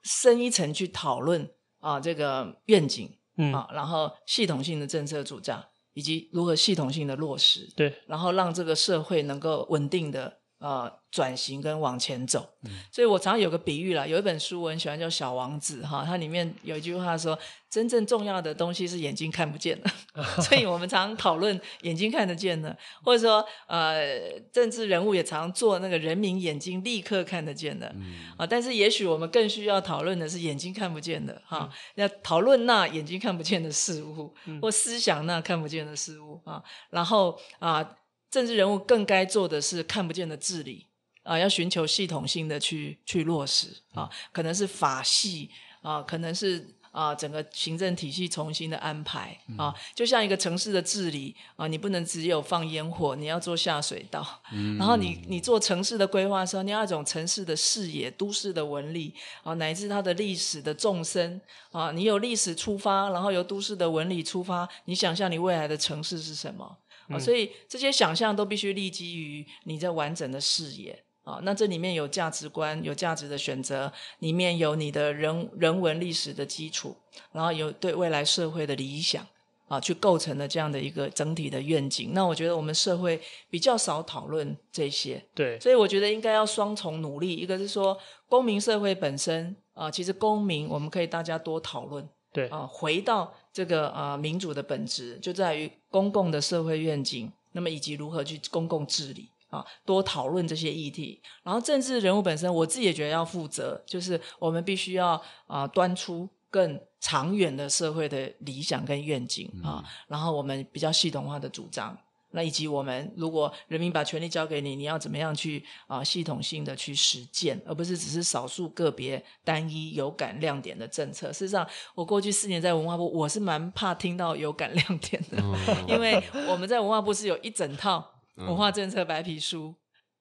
深一层去讨论啊这个愿景，嗯。啊，然后系统性的政策主张。以及如何系统性的落实，
对，
然后让这个社会能够稳定的呃转型跟往前走。嗯，所以我常常有个比喻啦，有一本书我很喜欢叫《小王子》哈，它里面有一句话说。真正重要的东西是眼睛看不见的，所以我们常常讨论眼睛看得见的，或者说呃，政治人物也常做那个人民眼睛立刻看得见的，啊，但是也许我们更需要讨论的是眼睛看不见的哈，要讨论那眼睛看不见的事物，或思想那看不见的事物啊，然后啊，政治人物更该做的是看不见的治理啊，要寻求系统性的去去落实啊，可能是法系啊，可能是。啊，整个行政体系重新的安排啊，就像一个城市的治理啊，你不能只有放烟火，你要做下水道。嗯、然后你你做城市的规划的时候，你要一种城市的视野、都市的纹理啊，乃至它的历史的纵深啊，你有历史出发，然后由都市的纹理出发，你想象你未来的城市是什么所以这些想象都必须立基于你这完整的视野。啊，那这里面有价值观，有价值的选择，里面有你的人人文历史的基础，然后有对未来社会的理想啊，去构成了这样的一个整体的愿景。那我觉得我们社会比较少讨论这些，
对，
所以我觉得应该要双重努力，一个是说公民社会本身啊，其实公民我们可以大家多讨论，
对
啊，回到这个啊民主的本质就在于公共的社会愿景，那么以及如何去公共治理。啊，多讨论这些议题，然后政治人物本身，我自己也觉得要负责，就是我们必须要啊端出更长远的社会的理想跟愿景、嗯、啊，然后我们比较系统化的主张。那以及我们如果人民把权力交给你，你要怎么样去啊系统性的去实践，而不是只是少数个别单一有感亮点的政策。事实上，我过去四年在文化部，我是蛮怕听到有感亮点的，哦、因为我们在文化部是有一整套文化政策白皮书。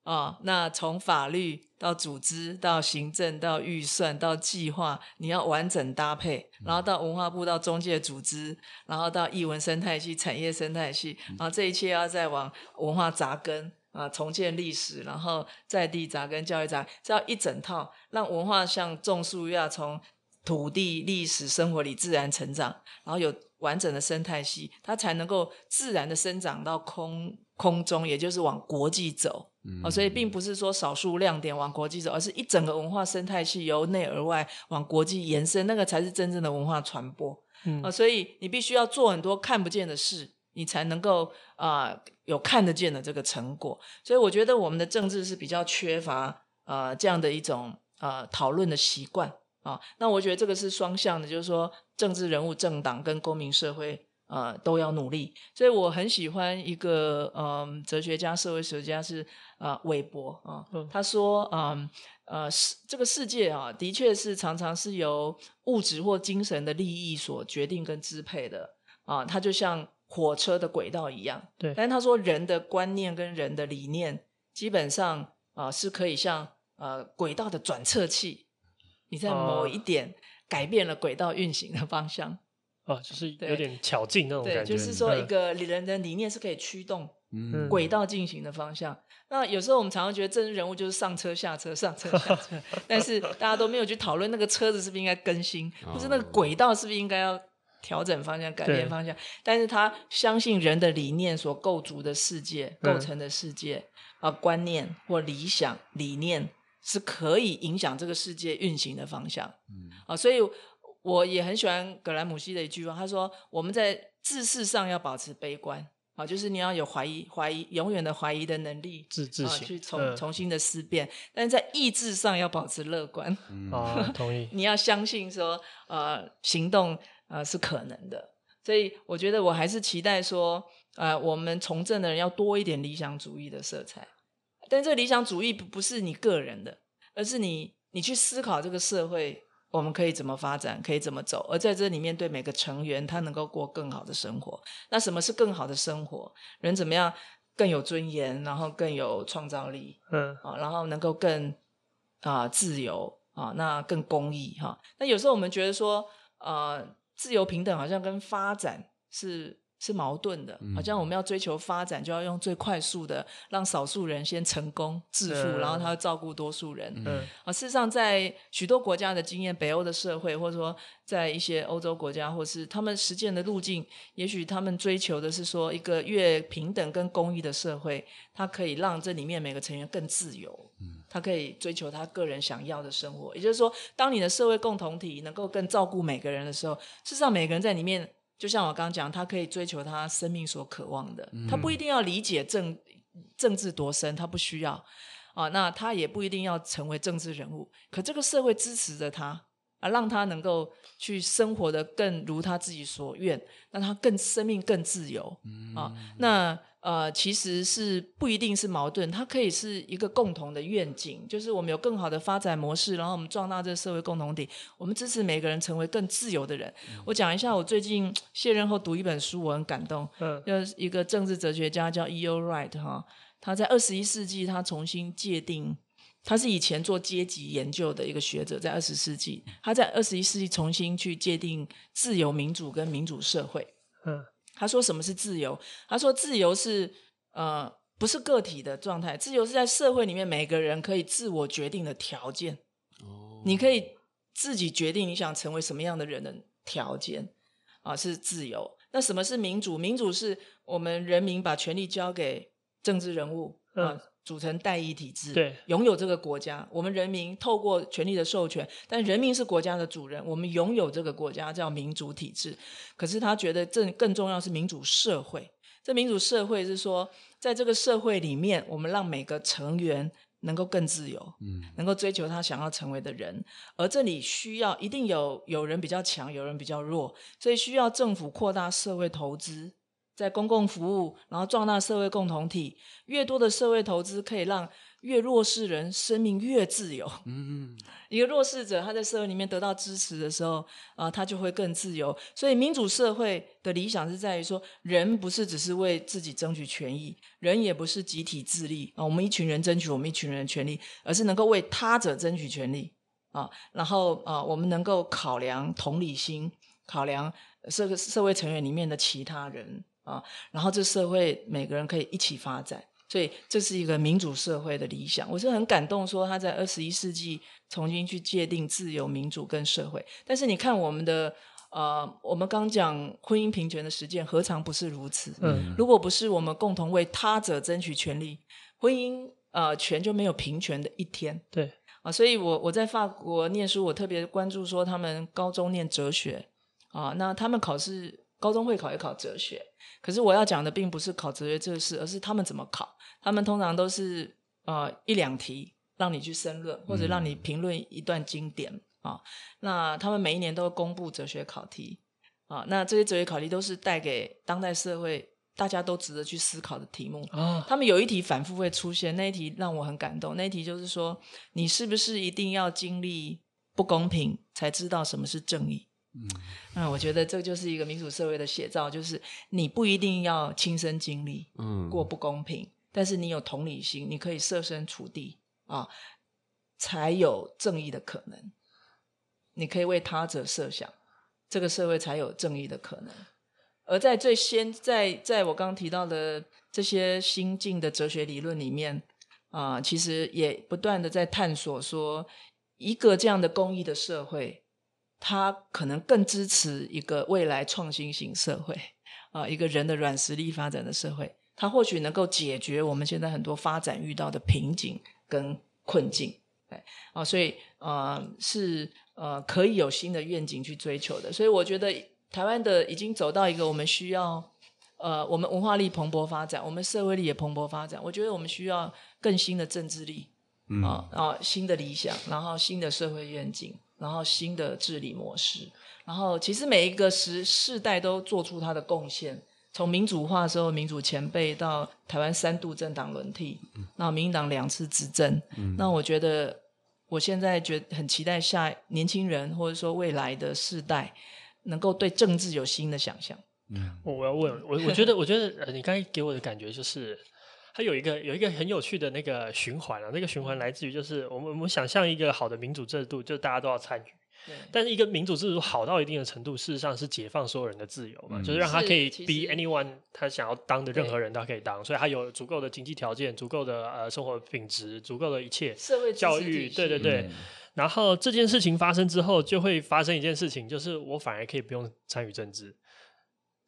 啊、哦，那从法律到组织到行政到预算到计划，你要完整搭配，然后到文化部到中介组织，然后到艺文生态系、产业生态系，然后这一切要再往文化扎根啊，重建历史，然后在地扎根、教育扎根，这要一整套，让文化像种树一样从土地、历史、生活里自然成长，然后有完整的生态系，它才能够自然的生长到空空中，也就是往国际走。哦，所以并不是说少数亮点往国际走，而是一整个文化生态系由内而外往国际延伸，那个才是真正的文化传播。嗯，哦，所以你必须要做很多看不见的事，你才能够啊，呃，有看得见的这个成果。所以我觉得我们的政治是比较缺乏呃这样的一种呃讨论的习惯啊。那我觉得这个是双向的，就是说政治人物、政党跟公民社会。呃，都要努力，所以我很喜欢一个嗯、呃，哲学家、社会学家是啊，韦、呃、伯啊，嗯、他说，嗯呃，世、呃、这个世界啊，的确是常常是由物质或精神的利益所决定跟支配的啊，它就像火车的轨道一样，对。但是他说，人的观念跟人的理念，基本上啊、呃，是可以像呃轨道的转测器，你在某一点改变了轨道运行的方向。
哦，就是有点巧劲那种感觉。
对，就是说一个人的理念是可以驱动轨道进行的方向。嗯、那有时候我们常常觉得政治人物就是上车下车上车下车，但是大家都没有去讨论那个车子是不是应该更新，哦、或是那个轨道是不是应该要调整方向、改变方向。但是他相信人的理念所构筑的世界、构成的世界啊、嗯呃，观念或理想理念是可以影响这个世界运行的方向。嗯，啊、呃，所以。我也很喜欢葛兰姆西的一句话，他说：“我们在知识上要保持悲观，啊，就是你要有怀疑、怀疑、永远的怀疑的能力，
自自省，
去重重新的思辨。但是在意志上要保持乐观。
啊，同意。
你要相信说，呃，行动呃是可能的。所以我觉得我还是期待说，呃，我们从政的人要多一点理想主义的色彩。但这个理想主义不不是你个人的，而是你你去思考这个社会。”我们可以怎么发展，可以怎么走，而在这里面，对每个成员，他能够过更好的生活。那什么是更好的生活？人怎么样更有尊严，然后更有创造力，嗯，啊，然后能够更啊、呃、自由啊，那更公益哈。那有时候我们觉得说，呃，自由平等好像跟发展是。是矛盾的，好像我们要追求发展，就要用最快速的，让少数人先成功致富，嗯、然后他会照顾多数人。嗯，啊，事实上，在许多国家的经验，北欧的社会，或者说在一些欧洲国家，或是他们实践的路径，也许他们追求的是说，一个越平等跟公益的社会，它可以让这里面每个成员更自由。嗯，他可以追求他个人想要的生活。也就是说，当你的社会共同体能够更照顾每个人的时候，事实上每个人在里面。就像我刚刚讲，他可以追求他生命所渴望的，他不一定要理解政政治多深，他不需要。啊，那他也不一定要成为政治人物，可这个社会支持着他啊，让他能够去生活的更如他自己所愿，让他更生命更自由。啊，那。呃，其实是不一定是矛盾，它可以是一个共同的愿景，就是我们有更好的发展模式，然后我们壮大这个社会共同体，我们支持每个人成为更自由的人。嗯、我讲一下，我最近卸任后读一本书，我很感动。嗯，就是一个政治哲学家叫 E.O. Wright 哈，他在二十一世纪他重新界定，他是以前做阶级研究的一个学者，在二十世纪，他在二十一世纪重新去界定自由民主跟民主社会。嗯。他说：“什么是自由？他说，自由是呃，不是个体的状态，自由是在社会里面每个人可以自我决定的条件。哦，你可以自己决定你想成为什么样的人的条件啊，是自由。那什么是民主？民主是我们人民把权力交给政治人物啊。嗯”组成代议体制，对，拥有这个国家。我们人民透过权力的授权，但人民是国家的主人。我们拥有这个国家叫民主体制。可是他觉得这更重要是民主社会。这民主社会是说，在这个社会里面，我们让每个成员能够更自由，嗯，能够追求他想要成为的人，而这里需要一定有有人比较强，有人比较弱，所以需要政府扩大社会投资，在公共服务，然后壮大社会共同体，越多的社会投资可以让。越弱势人生命越自由。嗯嗯，一个弱势者他在社会里面得到支持的时候，啊、呃，他就会更自由。所以民主社会的理想是在于说，人不是只是为自己争取权益，人也不是集体自立啊、呃，我们一群人争取我们一群人的权利，而是能够为他者争取权利啊、呃。然后啊、呃，我们能够考量同理心，考量社社会成员里面的其他人啊、呃，然后这社会每个人可以一起发展。所以这是一个民主社会的理想，我是很感动，说他在二十一世纪重新去界定自由、民主跟社会。但是你看我们的呃，我们刚讲婚姻平权的实践，何尝不是如此？嗯，如果不是我们共同为他者争取权利，婚姻呃权就没有平权的一天。
对
啊，所以我我在法国念书，我特别关注说他们高中念哲学啊，那他们考试高中会考也考哲学，可是我要讲的并不是考哲学这个事，而是他们怎么考。他们通常都是呃一两题让你去申论，或者让你评论一段经典啊、嗯哦。那他们每一年都会公布哲学考题啊、哦。那这些哲学考题都是带给当代社会大家都值得去思考的题目啊。哦、他们有一题反复会出现，那一题让我很感动。那一题就是说，你是不是一定要经历不公平才知道什么是正义？嗯，那我觉得这就是一个民主社会的写照，就是你不一定要亲身经历嗯过不公平。嗯但是你有同理心，你可以设身处地啊，才有正义的可能。你可以为他者设想，这个社会才有正义的可能。而在最先在在我刚刚提到的这些新进的哲学理论里面啊，其实也不断的在探索说，一个这样的公益的社会，它可能更支持一个未来创新型社会啊，一个人的软实力发展的社会。它或许能够解决我们现在很多发展遇到的瓶颈跟困境，对，啊，所以呃是呃可以有新的愿景去追求的。所以我觉得台湾的已经走到一个我们需要呃我们文化力蓬勃发展，我们社会力也蓬勃发展。我觉得我们需要更新的政治力，嗯，啊，然后新的理想，然后新的社会愿景，然后新的治理模式，然后其实每一个时世代都做出它的贡献。从民主化的时候，民主前辈到台湾三度政党轮替，那民进党两次执政，嗯、那我觉得我现在觉得很期待下年轻人或者说未来的世代能够对政治有新的想象。
嗯，我要问我，我觉得我觉得呃，你刚才给我的感觉就是，它有一个有一个很有趣的那个循环啊，那个循环来自于就是我们我们想象一个好的民主制度，就大家都要参与。对但是一个民主制度好到一定的程度，事实上是解放所有人的自由嘛，嗯、就是让他可以 be anyone，他想要当的任何人都可以当，所以他有足够的经济条件、足够的呃生活品质、足够的一切
社会
教育，对对对。嗯、然后这件事情发生之后，就会发生一件事情，就是我反而可以不用参与政治，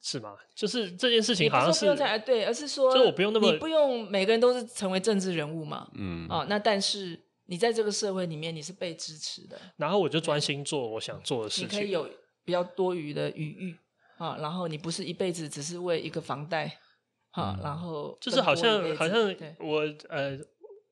是吗？就是这件事情好像是，
是对，而是说，
就我不用那么，
你不用每个人都是成为政治人物嘛，嗯，哦，那但是。你在这个社会里面，你是被支持的，
然后我就专心做我想做的事情。
你可以有比较多余的余裕啊，然后你不是一辈子只是为一个房贷啊，嗯、然后
就是好像好像我呃，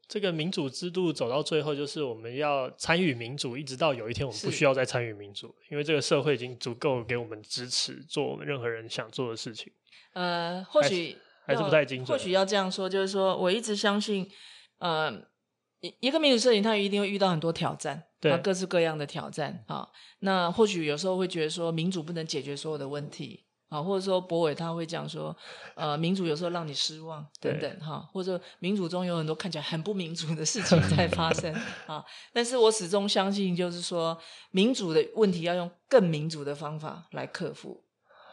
这个民主制度走到最后，就是我们要参与民主，一直到有一天我们不需要再参与民主，因为这个社会已经足够给我们支持做我们任何人想做的事情。
呃，或许
还是，不太精准，
或许要这样说，就是说我一直相信，呃。一一个民主社群，它一定会遇到很多挑战，对，各式各样的挑战啊。那或许有时候会觉得说，民主不能解决所有的问题啊，或者说博伟他会讲说，呃，民主有时候让你失望等等哈，或者民主中有很多看起来很不民主的事情在发生 啊。但是我始终相信，就是说，民主的问题要用更民主的方法来克服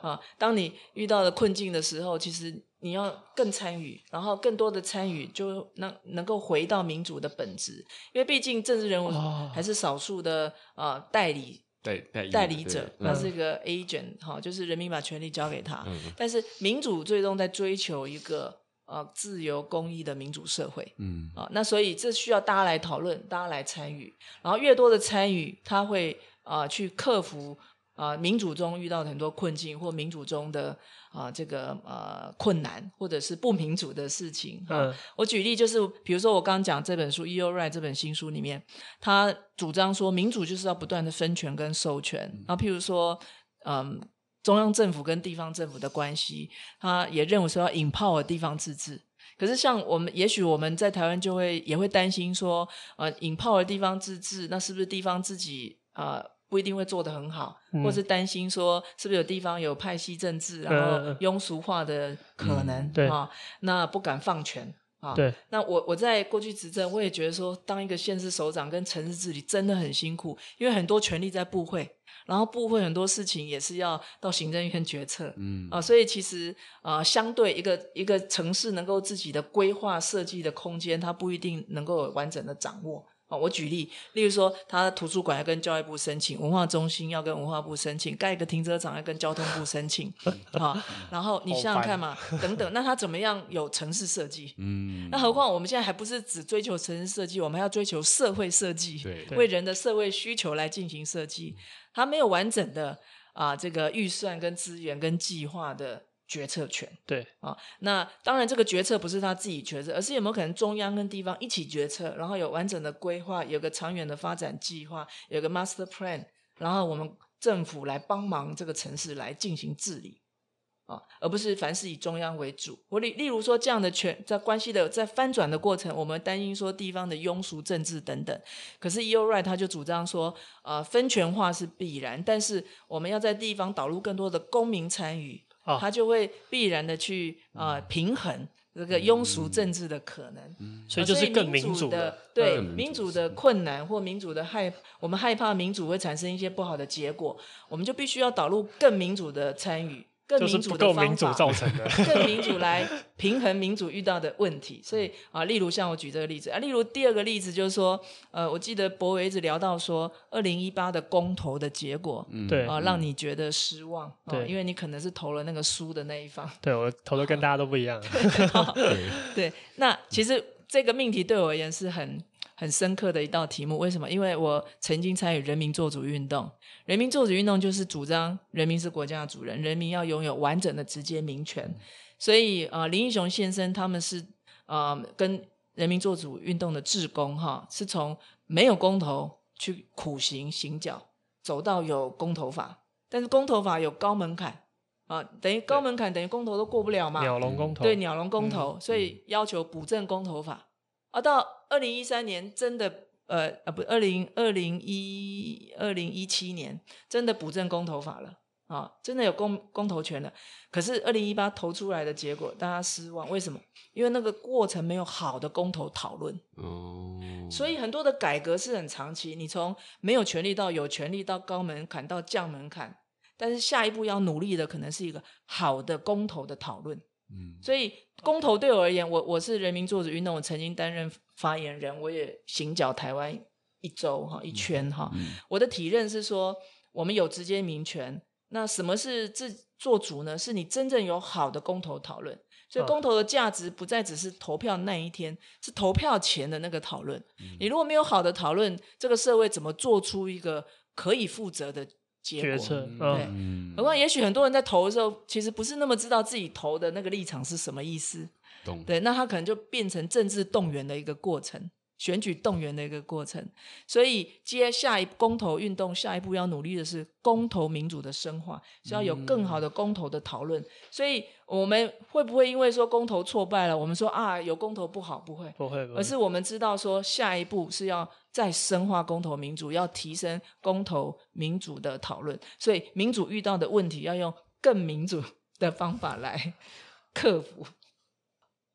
啊。当你遇到了困境的时候，其实。你要更参与，然后更多的参与，就能能够回到民主的本质。因为毕竟政治人物还是少数的啊、呃、代理，
对
代理者，他是一个 agent 哈、嗯，就是人民把权力交给他。嗯、但是民主最终在追求一个呃自由公益的民主社会。嗯啊，那所以这需要大家来讨论，大家来参与，然后越多的参与，他会啊、呃、去克服啊、呃，民主中遇到很多困境，或民主中的啊、呃、这个呃困难，或者是不民主的事情。嗯，我举例就是，比如说我刚刚讲这本书《E.O. Wright》这本新书里面，他主张说民主就是要不断的分权跟授权。然后譬如说，嗯，中央政府跟地方政府的关系，他也认为说要 empower 地方自治。可是像我们，也许我们在台湾就会也会担心说，呃，empower 地方自治，那是不是地方自己啊？呃不一定会做得很好，嗯、或是担心说是不是有地方有派系政治，然后庸俗化的可能啊、
嗯
哦？那不敢放权啊？哦、
对。
那我我在过去执政，我也觉得说，当一个县市首长跟城市治理真的很辛苦，因为很多权力在部会，然后部会很多事情也是要到行政院决策，嗯啊、呃，所以其实啊、呃，相对一个一个城市能够自己的规划设计的空间，它不一定能够完整的掌握。我举例，例如说，他图书馆要跟教育部申请，文化中心要跟文化部申请，盖一个停车场要跟交通部申请，好，然后你想想看嘛，等等，那他怎么样有城市设计？嗯，那何况我们现在还不是只追求城市设计，我们还要追求社会设计，对，为人的社会需求来进行设计，他没有完整的啊这个预算跟资源跟计划的。决策权
对
啊，那当然这个决策不是他自己决策，而是有没有可能中央跟地方一起决策，然后有完整的规划，有个长远的发展计划，有个 master plan，然后我们政府来帮忙这个城市来进行治理啊，而不是凡事以中央为主。我例例如说这样的权在关系的在翻转的过程，我们担心说地方的庸俗政治等等，可是 E.O. Wright 他就主张说，呃，分权化是必然，但是我们要在地方导入更多的公民参与。哦，他就会必然的去啊、呃、平衡这个庸俗政治的可能，
嗯、所以就是更民主
的。对民主的困难或民主的害，我们害怕民主会产生一些不好的结果，我们就必须要导入更民主的参与。更民主的方法，
民主造成的
更民主来平衡民主遇到的问题。所以啊，例如像我举这个例子啊，例如第二个例子就是说，呃，我记得博维一直聊到说，二零一八的公投的结果，
对、嗯、
啊，让你觉得失望，对、啊，因为你可能是投了那个输的那一方。
对，我投的跟大家都不一样。
对，那其实这个命题对我而言是很。很深刻的一道题目，为什么？因为我曾经参与人民做主运动，人民做主运动就是主张人民是国家的主人，人民要拥有完整的直接民权。所以，呃，林英雄先生他们是呃跟人民做主运动的志工哈，是从没有公投去苦行行脚，走到有公投法，但是公投法有高门槛啊，等于高门槛等于公投都过不了嘛。
鸟笼公投
对鸟笼公投，嗯、所以要求补正公投法。啊，到二零一三年真的，呃啊不，二零二零一二零一七年真的补正公投法了啊，真的有公公投权了。可是二零一八投出来的结果，大家失望，为什么？因为那个过程没有好的公投讨论。哦。所以很多的改革是很长期，你从没有权利到有权利，到高门槛到降门槛，但是下一步要努力的可能是一个好的公投的讨论。嗯，所以公投对我而言，我我是人民做主运动，我曾经担任发言人，我也行脚台湾一周哈一圈哈。我的体认是说，我们有直接民权，那什么是自做主呢？是你真正有好的公投讨论。所以公投的价值不再只是投票那一天，是投票前的那个讨论。嗯、你如果没有好的讨论，这个社会怎么做出一个可以负责的？决策，对，何况也许很多人在投的时候，其实不是那么知道自己投的那个立场是什么意思，懂。对，那他可能就变成政治动员的一个过程。选举动员的一个过程，所以接下一公投运动，下一步要努力的是公投民主的深化，是要有更好的公投的讨论。嗯、所以我们会不会因为说公投挫败了，我们说啊有公投不好？不会，
不会，不会，
而是我们知道说下一步是要再深化公投民主，要提升公投民主的讨论。所以民主遇到的问题，要用更民主的方法来克服。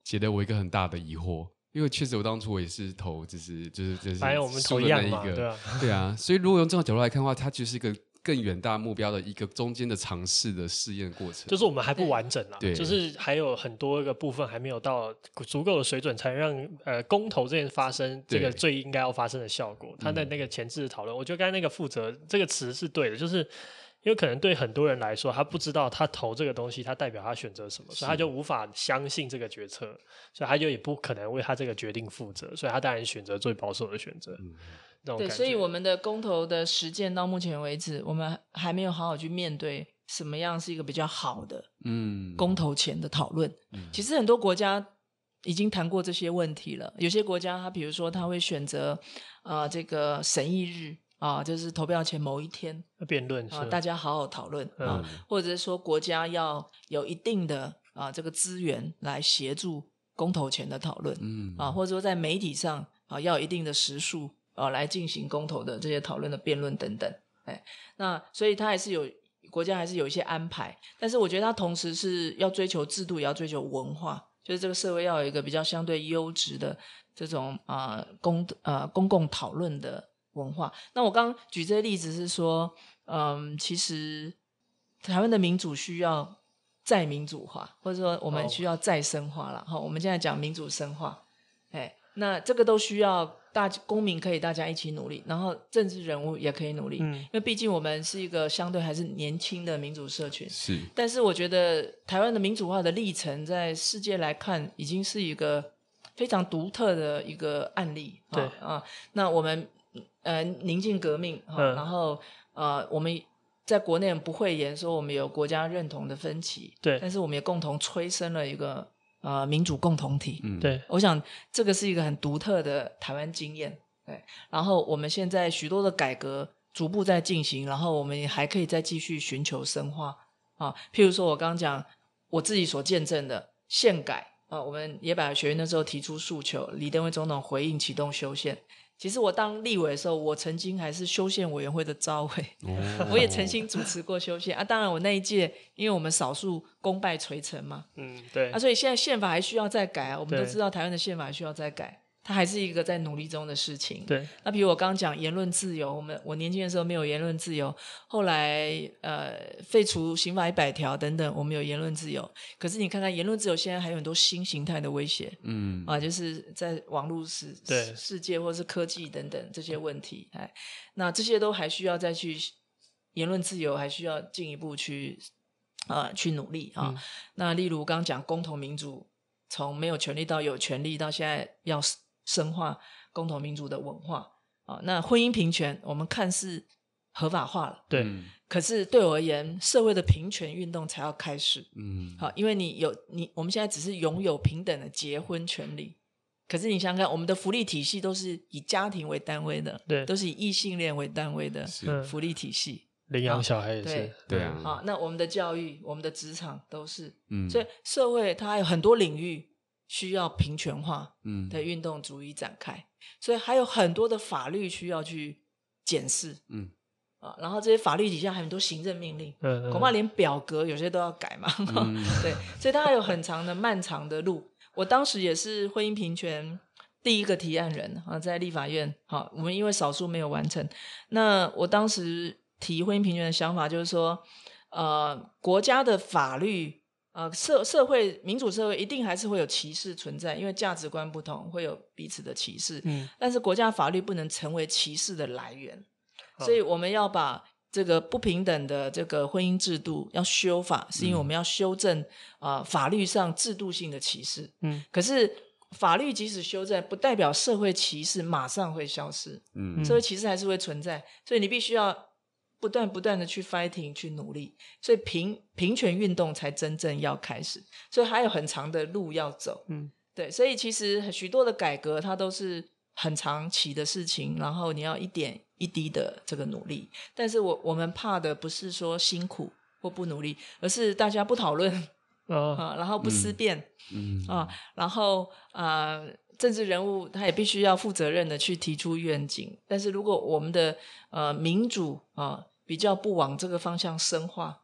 解得我一个很大的疑惑。因为确实，我当初我也是投，就是就是就是
还有我们投一样嘛，
对
啊，
对啊。所以如果用这种角度来看的话，它就是一个更远大目标的一个中间的尝试的试验过程。
就是我们还不完整啊，
对，
就是还有很多个部分还没有到足够的水准，才能让呃公投这件发生这个最应该要发生的效果。他的那个前置的讨论，我觉得刚才那个负责这个词是对的，就是。因为可能对很多人来说，他不知道他投这个东西，他代表他选择什么，所以他就无法相信这个决策，所以他就也不可能为他这个决定负责，所以他当然选择最保守的选择。嗯、
对，所以我们的公投的实践到目前为止，我们还没有好好去面对什么样是一个比较好的嗯公投前的讨论。嗯，其实很多国家已经谈过这些问题了。有些国家，他比如说他会选择啊、呃、这个审议日啊，就是投票前某一天
辩论
啊，大家好好讨论啊，或者是说国家要有一定的啊这个资源来协助公投前的讨论，嗯啊，或者说在媒体上啊要有一定的时数。啊，来进行公投的这些讨论的辩论等等，哎，那所以他还是有国家还是有一些安排，但是我觉得他同时是要追求制度，也要追求文化，就是这个社会要有一个比较相对优质的这种啊、呃、公啊、呃、公共讨论的文化。那我刚举这个例子是说，嗯，其实台湾的民主需要再民主化，或者说我们需要再深化了。好、哦，我们现在讲民主深化，哎，那这个都需要。大公民可以大家一起努力，然后政治人物也可以努力，嗯，因为毕竟我们是一个相对还是年轻的民主社群，
是。
但是我觉得台湾的民主化的历程，在世界来看，已经是一个非常独特的一个案例。
对
啊，那我们呃宁静革命，嗯，然后呃我们在国内不会言说我们有国家认同的分歧，
对，
但是我们也共同催生了一个。呃，民主共同体，
嗯，对，
我想这个是一个很独特的台湾经验，对。然后我们现在许多的改革逐步在进行，然后我们也还可以再继续寻求深化啊。譬如说我刚刚讲我自己所见证的宪改啊，我们野百合学院的时候提出诉求，李登辉总统回应启动修宪。其实我当立委的时候，我曾经还是修宪委员会的召委，哦、我也曾经主持过修宪啊。当然，我那一届，因为我们少数功败垂成嘛，
嗯，对
啊，所以现在宪法还需要再改啊。我们都知道台湾的宪法还需要再改。它还是一个在努力中的事情。
对，
那比如我刚刚讲言论自由，我们我年轻的时候没有言论自由，后来呃废除刑法一百条等等，我们有言论自由。可是你看看言论自由现在还有很多新形态的威胁，嗯啊，就是在网络世对世界或是科技等等这些问题，哎，那这些都还需要再去言论自由，还需要进一步去啊、呃、去努力啊。嗯、那例如刚刚讲公投民主，从没有权利到有权利，到现在要。深化共同民主的文化。啊，那婚姻平权我们看似合法化了，
对，
可是对我而言，社会的平权运动才要开始，嗯，好，因为你有你，我们现在只是拥有平等的结婚权利，可是你想想看，我们的福利体系都是以家庭为单位的，
对，
都是以异性恋为单位的福利体系，
领养小孩也是，
对啊，
好，那我们的教育、我们的职场都是，嗯，所以社会它还有很多领域。需要平权化的运动逐一展开，嗯、所以还有很多的法律需要去检视，嗯。啊，然后这些法律底下还有很多行政命令，嗯嗯、恐怕连表格有些都要改嘛，嗯、对，所以它还有很长的漫长的路。我当时也是婚姻平权第一个提案人啊，在立法院，好，我们因为少数没有完成，那我当时提婚姻平权的想法就是说，呃，国家的法律。呃，社社会民主社会一定还是会有歧视存在，因为价值观不同，会有彼此的歧视。嗯，但是国家法律不能成为歧视的来源，哦、所以我们要把这个不平等的这个婚姻制度要修法，是因为我们要修正啊、呃、法律上制度性的歧视。嗯，可是法律即使修正，不代表社会歧视马上会消失。嗯，社会歧视还是会存在，所以你必须要。不断不断的去 fighting 去努力，所以平平权运动才真正要开始，所以还有很长的路要走。嗯，对，所以其实许多的改革它都是很长期的事情，然后你要一点一滴的这个努力。但是我我们怕的不是说辛苦或不努力，而是大家不讨论啊，然后不思辨，嗯啊，然后啊。呃政治人物他也必须要负责任的去提出愿景，但是如果我们的呃民主啊比较不往这个方向深化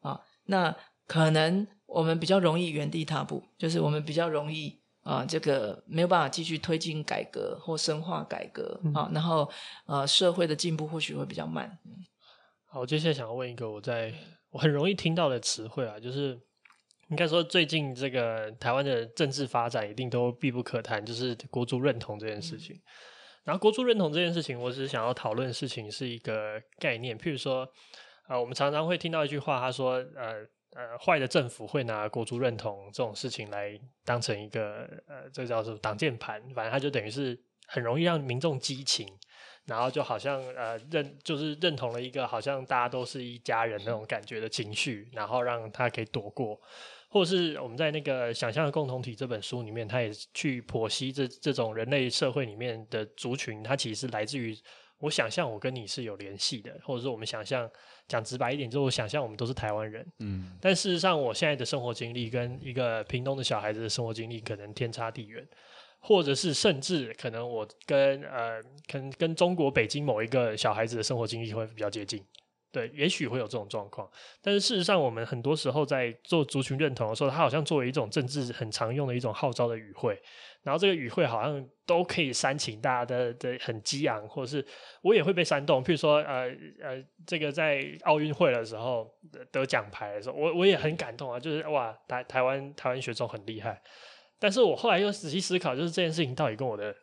啊，那可能我们比较容易原地踏步，就是我们比较容易啊这个没有办法继续推进改革或深化改革啊，然后呃社会的进步或许会比较慢。
好，我接下来想要问一个我在我很容易听到的词汇啊，就是。应该说，最近这个台湾的政治发展一定都必不可谈，就是国族认同这件事情。嗯、然后，国族认同这件事情，我只是想要讨论的事情是一个概念。譬如说，呃，我们常常会听到一句话，他说，呃呃，坏的政府会拿国族认同这种事情来当成一个呃，这个叫做挡箭盘，反正他就等于是很容易让民众激情，然后就好像呃认就是认同了一个好像大家都是一家人那种感觉的情绪，然后让他可以躲过，或者是我们在那个想象的共同体这本书里面，他也去剖析这这种人类社会里面的族群，它其实是来自于我想象我跟你是有联系的，或者说我们想象讲直白一点，就是我想象我们都是台湾人，嗯，但事实上我现在的生活经历跟一个屏东的小孩子的生活经历可能天差地远。或者是甚至可能我跟呃，可能跟中国北京某一个小孩子的生活经历会比较接近，对，也许会有这种状况。但是事实上，我们很多时候在做族群认同的时候，它好像作为一种政治很常用的一种号召的语汇，然后这个语汇好像都可以煽情大家的的很激昂，或者是我也会被煽动。譬如说，呃呃，这个在奥运会的时候得奖牌的时候，我我也很感动啊，就是哇，台台湾台湾学生很厉害。但是我后来又仔细思考，就是这件事情到底跟我的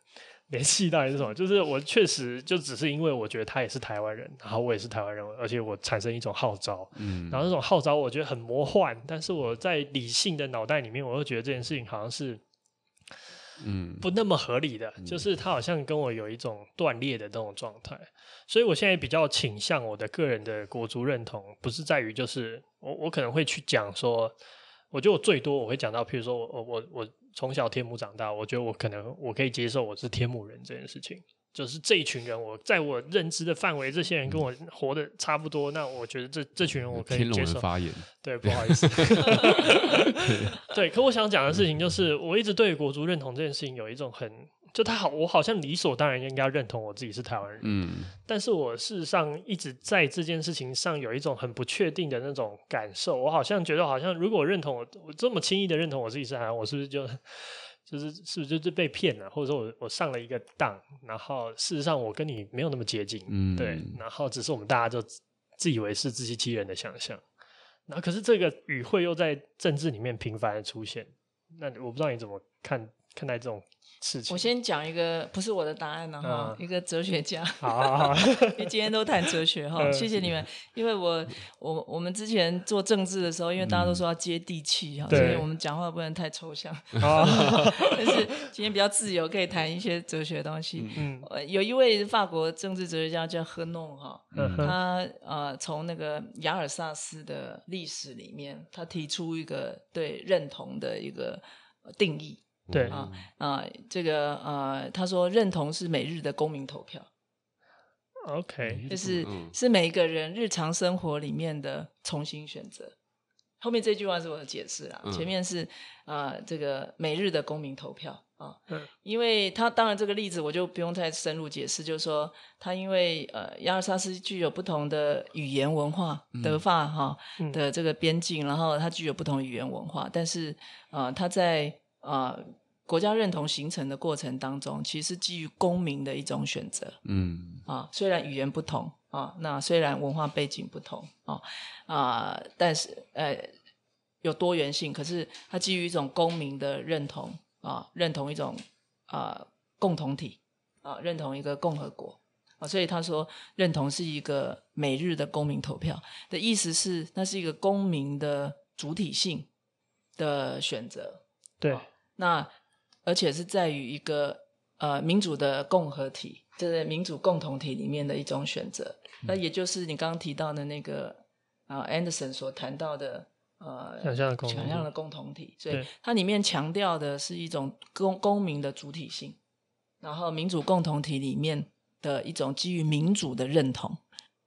联系到底是什么？就是我确实就只是因为我觉得他也是台湾人，然后我也是台湾人，而且我产生一种号召，嗯，然后这种号召我觉得很魔幻，但是我在理性的脑袋里面，我又觉得这件事情好像是，嗯，不那么合理的，嗯，就是他好像跟我有一种断裂的那种状态，所以我现在比较倾向我的个人的国足认同，不是在于就是我我可能会去讲说，我觉得我最多我会讲到，譬如说我我我。从小天母长大，我觉得我可能我可以接受我是天母人这件事情，就是这一群人，我在我认知的范围，这些人跟我活得差不多，那我觉得这这群人我可以接受。
天龙发言，
对，不好意思。对，可我想讲的事情就是，我一直对国足认同这件事情有一种很。就他好，我好像理所当然应该要认同我自己是台湾人，嗯，但是我事实上一直在这件事情上有一种很不确定的那种感受。我好像觉得，好像如果我认同我，我这么轻易的认同我自己是台湾，我是不是就就是是不是就是被骗了，或者说我我上了一个当，然后事实上我跟你没有那么接近，嗯，对，然后只是我们大家就自以为是自欺欺人的想象，然后可是这个语汇又在政治里面频繁的出现，那我不知道你怎么看看待这种。
我先讲一个不是我的答案了哈，嗯、一个哲学家。
好，好，好，
你今天都谈哲学哈，谢谢你们。因为我我我们之前做政治的时候，因为大家都说要接地气哈，嗯、所以我们讲话不能太抽象。但是今天比较自由，可以谈一些哲学的东西。嗯，有一位法国政治哲学家叫赫弄哈，嗯、他呃从那个雅尔萨斯的历史里面，他提出一个对认同的一个定义。
对。
啊啊，这个呃，他说认同是每日的公民投票
，OK，
就是是每一个人日常生活里面的重新选择。后面这句话是我的解释啦，前面是啊、呃，这个每日的公民投票啊，因为他当然这个例子我就不用再深入解释，就是说他因为呃亚尔萨斯具有不同的语言文化，德法哈的这个边境，然后它具有不同语言文化，但是呃他在啊、呃，国家认同形成的过程当中，其实是基于公民的一种选择。嗯，啊，虽然语言不同啊，那虽然文化背景不同啊啊，但是呃有多元性，可是它基于一种公民的认同啊，认同一种啊共同体啊，认同一个共和国啊，所以他说认同是一个每日的公民投票的意思是，那是一个公民的主体性的选择。
对。
那而且是在于一个呃民主的共和体，就是民主共同体里面的一种选择。那、嗯、也就是你刚刚提到的那个啊、呃、Anderson 所谈到的呃
想象的共
想象的共同体，所以它里面强调的是一种公公民的主体性，然后民主共同体里面的一种基于民主的认同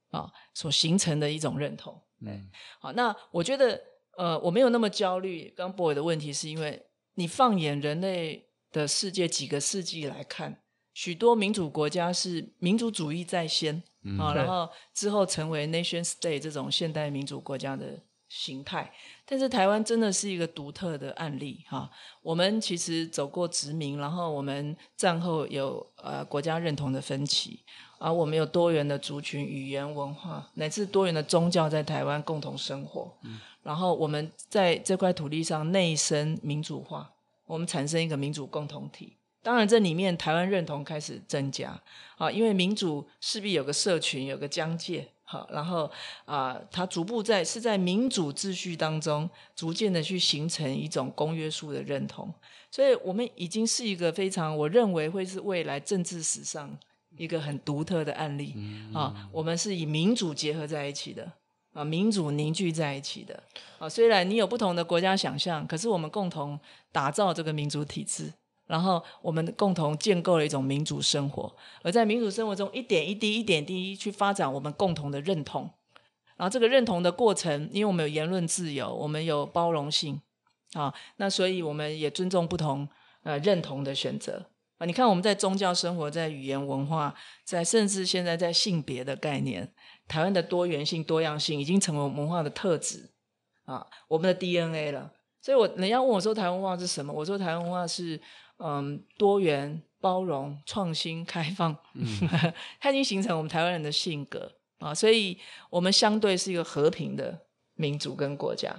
啊、呃、所形成的一种认同。嗯，好，那我觉得呃我没有那么焦虑。刚 boy 的问题是因为。你放眼人类的世界几个世纪来看，许多民主国家是民主主义在先、嗯、啊，然后之后成为 nation state 这种现代民主国家的形态。但是台湾真的是一个独特的案例哈、啊。我们其实走过殖民，然后我们战后有呃国家认同的分歧，而、啊、我们有多元的族群、语言、文化，乃至多元的宗教在台湾共同生活。嗯然后我们在这块土地上内生民主化，我们产生一个民主共同体。当然，这里面台湾认同开始增加啊，因为民主势必有个社群，有个疆界好，然后啊、呃，它逐步在是在民主秩序当中逐渐的去形成一种公约数的认同，所以我们已经是一个非常，我认为会是未来政治史上一个很独特的案例啊，我们是以民主结合在一起的。啊，民主凝聚在一起的。啊，虽然你有不同的国家想象，可是我们共同打造这个民主体制，然后我们共同建构了一种民主生活，而在民主生活中一点一滴、一点一滴去发展我们共同的认同，然后这个认同的过程，因为我们有言论自由，我们有包容性啊，那所以我们也尊重不同呃认同的选择啊。你看我们在宗教生活、在语言文化、在甚至现在在性别的概念。台湾的多元性、多样性已经成为文化的特质啊，我们的 DNA 了。所以我，我人家问我说台湾文化是什么？我说台湾文化是嗯多元、包容、创新、开放。嗯，它已经形成我们台湾人的性格啊。所以，我们相对是一个和平的民族跟国家。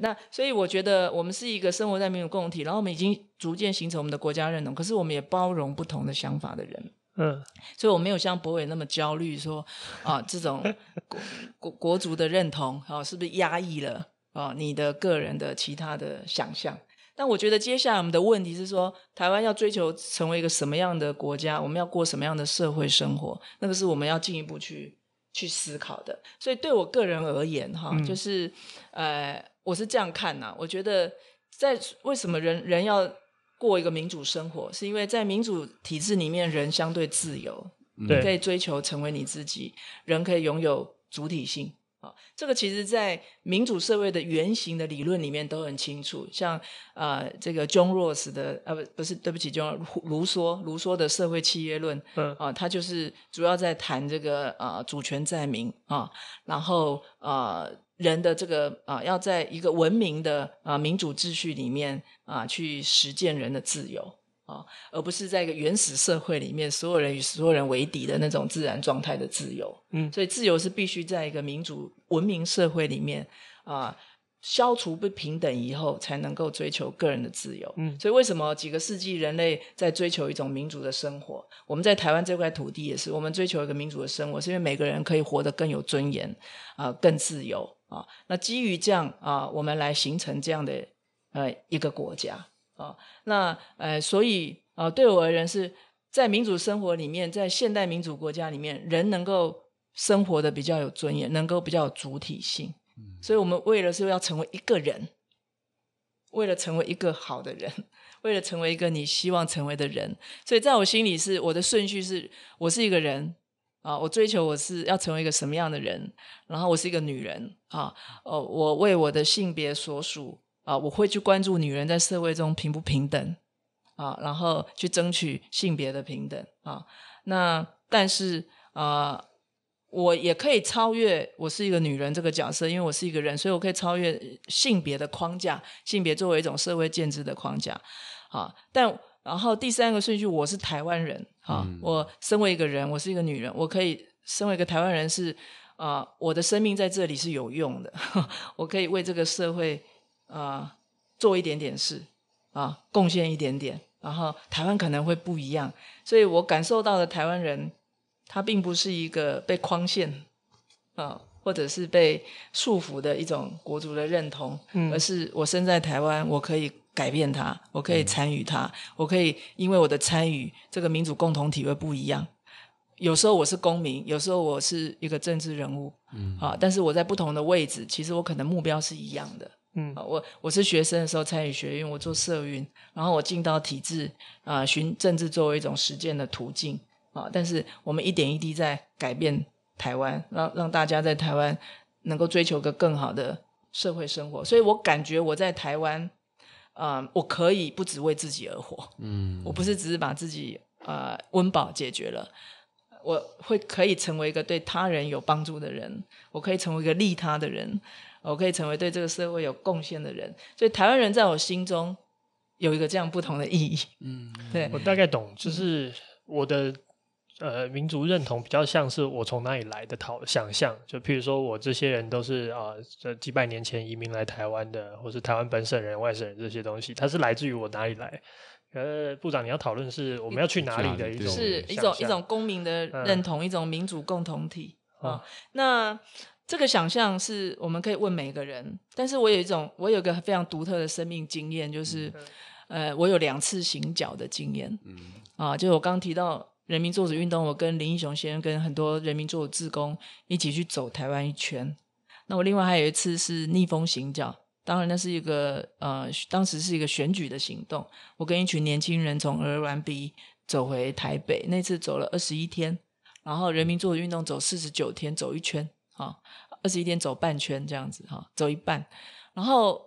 那所以，我觉得我们是一个生活在民主共同体，然后我们已经逐渐形成我们的国家认同。可是，我们也包容不同的想法的人。嗯，所以我没有像博伟那么焦虑，说啊，这种国国国族的认同啊，是不是压抑了啊你的个人的其他的想象？但我觉得接下来我们的问题是说，台湾要追求成为一个什么样的国家？我们要过什么样的社会生活？那个是我们要进一步去去思考的。所以对我个人而言，哈、嗯，就是呃，我是这样看呐、啊。我觉得在为什么人人要过一个民主生活，是因为在民主体制里面，人相对自由，你可以追求成为你自己，人可以拥有主体性啊。这个其实，在民主社会的原型的理论里面都很清楚。像啊、呃，这个 John Rawls 的啊，不不是，对不起，John 卢梭，卢梭的社会契约论，嗯啊，他就是主要在谈这个啊、呃，主权在民啊，然后啊。呃人的这个啊，要在一个文明的啊民主秩序里面啊，去实践人的自由啊，而不是在一个原始社会里面，所有人与所有人为敌的那种自然状态的自由。嗯，所以自由是必须在一个民主文明社会里面啊。消除不平等以后，才能够追求个人的自由。嗯，所以为什么几个世纪人类在追求一种民主的生活？我们在台湾这块土地也是，我们追求一个民主的生活，是因为每个人可以活得更有尊严啊、呃，更自由啊。那基于这样啊、呃，我们来形成这样的呃一个国家啊。那呃，所以啊、呃，对我而言是在民主生活里面，在现代民主国家里面，人能够生活的比较有尊严，能够比较有主体性。所以，我们为了是要成为一个人，为了成为一个好的人，为了成为一个你希望成为的人，所以在我心里是我的顺序是：我是一个人啊，我追求我是要成为一个什么样的人，然后我是一个女人啊，哦，我为我的性别所属啊，我会去关注女人在社会中平不平等啊，然后去争取性别的平等啊。那但是啊。我也可以超越我是一个女人这个角色，因为我是一个人，所以我可以超越性别的框架，性别作为一种社会建制的框架。啊，但然后第三个顺序，我是台湾人。啊，嗯，我身为一个人，我是一个女人，我可以身为一个台湾人是啊，呃，我的生命在这里是有用的，我可以为这个社会啊，呃，做一点点事啊，贡献一点点，然后台湾可能会不一样，所以我感受到的台湾人。他并不是一个被框限啊，或者是被束缚的一种国足的认同，嗯，而是我身在台湾，我可以改变它，我可以参与它，嗯，我可以因为我的参与，这个民主共同体会不一样。有时候我是公民，有时候我是一个政治人物，嗯，啊，但是我在不同的位置，其实我可能目标是一样的，嗯，啊，我我是学生的时候参与学运，我做社运，然后我进到体制啊，寻政治作为一种实践的途径。啊！但是我们一点一滴在改变台湾，让让大家在台湾能够追求个更好的社会生活。所以我感觉我在台湾，啊、呃，我可以不只为自己而活。嗯，我不是只是把自己啊温饱解决了，我会可以成为一个对他人有帮助的人，我可以成为一个利他的人，我可以成为对这个社会有贡献的人。所以台湾人在我心中有一个这样不同的意义。嗯，对，
我大概懂，就是我的。呃，民族认同比较像是我从哪里来的讨想象，就譬如说我这些人都是啊，这、呃、几百年前移民来台湾的，或是台湾本省人、外省人这些东西，它是来自于我哪里来？呃，部长你要讨论是我们要去哪里的一种，
是一种一种公民的认同，嗯、一种民主共同体。啊、哦。那这个想象是我们可以问每个人，但是我有一种，我有一个非常独特的生命经验，就是，呃，我有两次行脚的经验，嗯，啊，就我刚刚提到人民做主运动，我跟林英雄先生跟很多人民做主志工一起去走台湾一圈。那我另外还有一次是逆风行脚，当然那是一个呃，当时是一个选举的行动。我跟一群年轻人从鹅銮鼻走回台北，那次走了二十一天，然后人民做主运动走四十九天，走一圈啊，二十一天走半圈这样子哈，走一半。然后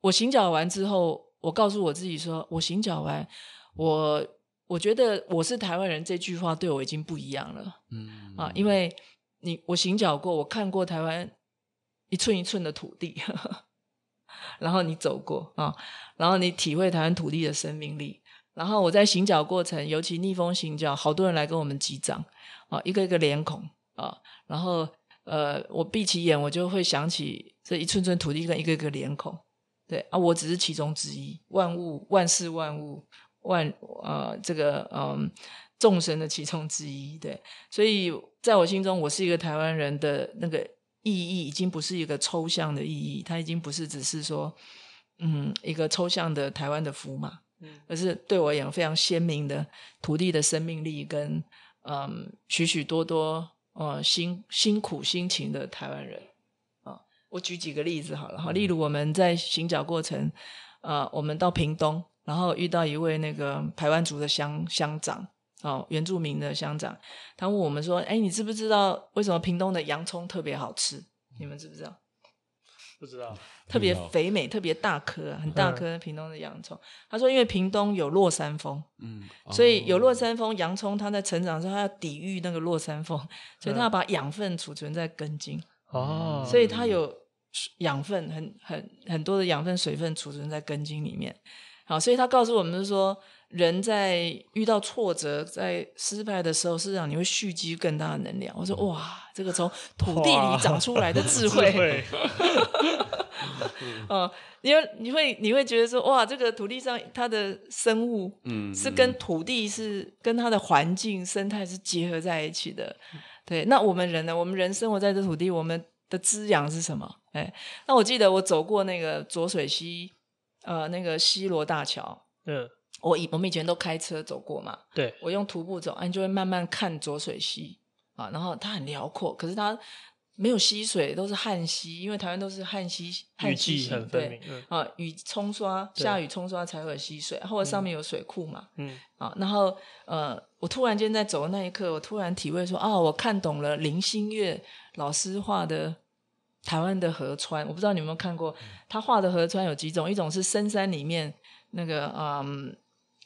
我行脚完之后，我告诉我自己说，我行脚完，我我觉得我是台湾人这句话对我已经不一样了，嗯啊，因为你我行脚过，我看过台湾。一寸一寸的土地，呵呵，然后你走过啊，然后你体会台湾土地的生命力。然后我在行脚过程，尤其逆风行脚，好多人来跟我们击掌啊，一个一个脸孔啊。然后呃，我闭起眼，我就会想起这一寸寸土地跟一个一个脸孔。对啊，我只是其中之一，万物万事万物万呃这个嗯众生的其中之一。对，所以在我心中，我是一个台湾人的那个。意义已经不是一个抽象的意义，它已经不是只是说，嗯，一个抽象的台湾的符码，嗯，而是对我而言非常鲜明的土地的生命力跟嗯许许多多哦辛辛苦辛勤的台湾人啊。我举几个例子好了哈，例如我们在行脚过程，呃，我们到屏东，然后遇到一位那个台湾族的乡乡长。哦，原住民的乡长，他问我们说：“哎，你知不知道为什么屏东的洋葱特别好吃？你们知不知道？”
不知道，
特别肥美，特别大颗，很大颗。屏东的洋葱，他说：“因为屏东有落山风，嗯，所以有落山风，洋葱它在成长的时候，它要抵御那个落山风，所以它要把养分储存在根茎。哦，所以它有养分，很很很多的养分、水分储存在根茎里面。好，所以他告诉我们说。”人在遇到挫折、在失败的时候，事实上你会蓄积更大的能量。我说哇，这个从土地里长出来的智慧，哦，因 为你会你会觉得说哇，这个土地上它的生物，嗯，是跟土地是跟它的环境生态是结合在一起的。对，那我们人呢？我们人生活在这土地，我们的滋养是什么？哎，那我记得我走过那个浊水溪，呃，那个西罗大桥，嗯。我以我们以前都开车走过嘛，
对，
我用徒步走，你就会慢慢看浊水溪啊，然后它很辽阔，可是它没有溪水，都是旱溪，因为台湾都是旱溪，旱溪很，对，嗯、啊，雨冲刷，下雨冲刷才会有溪水，或者上面有水库嘛，嗯，啊，然后呃，我突然间在走的那一刻，我突然体会说，啊，我看懂了林心月老师画的台湾的河川，我不知道你有没有看过，他画的河川有几种，一种是深山里面那个，嗯。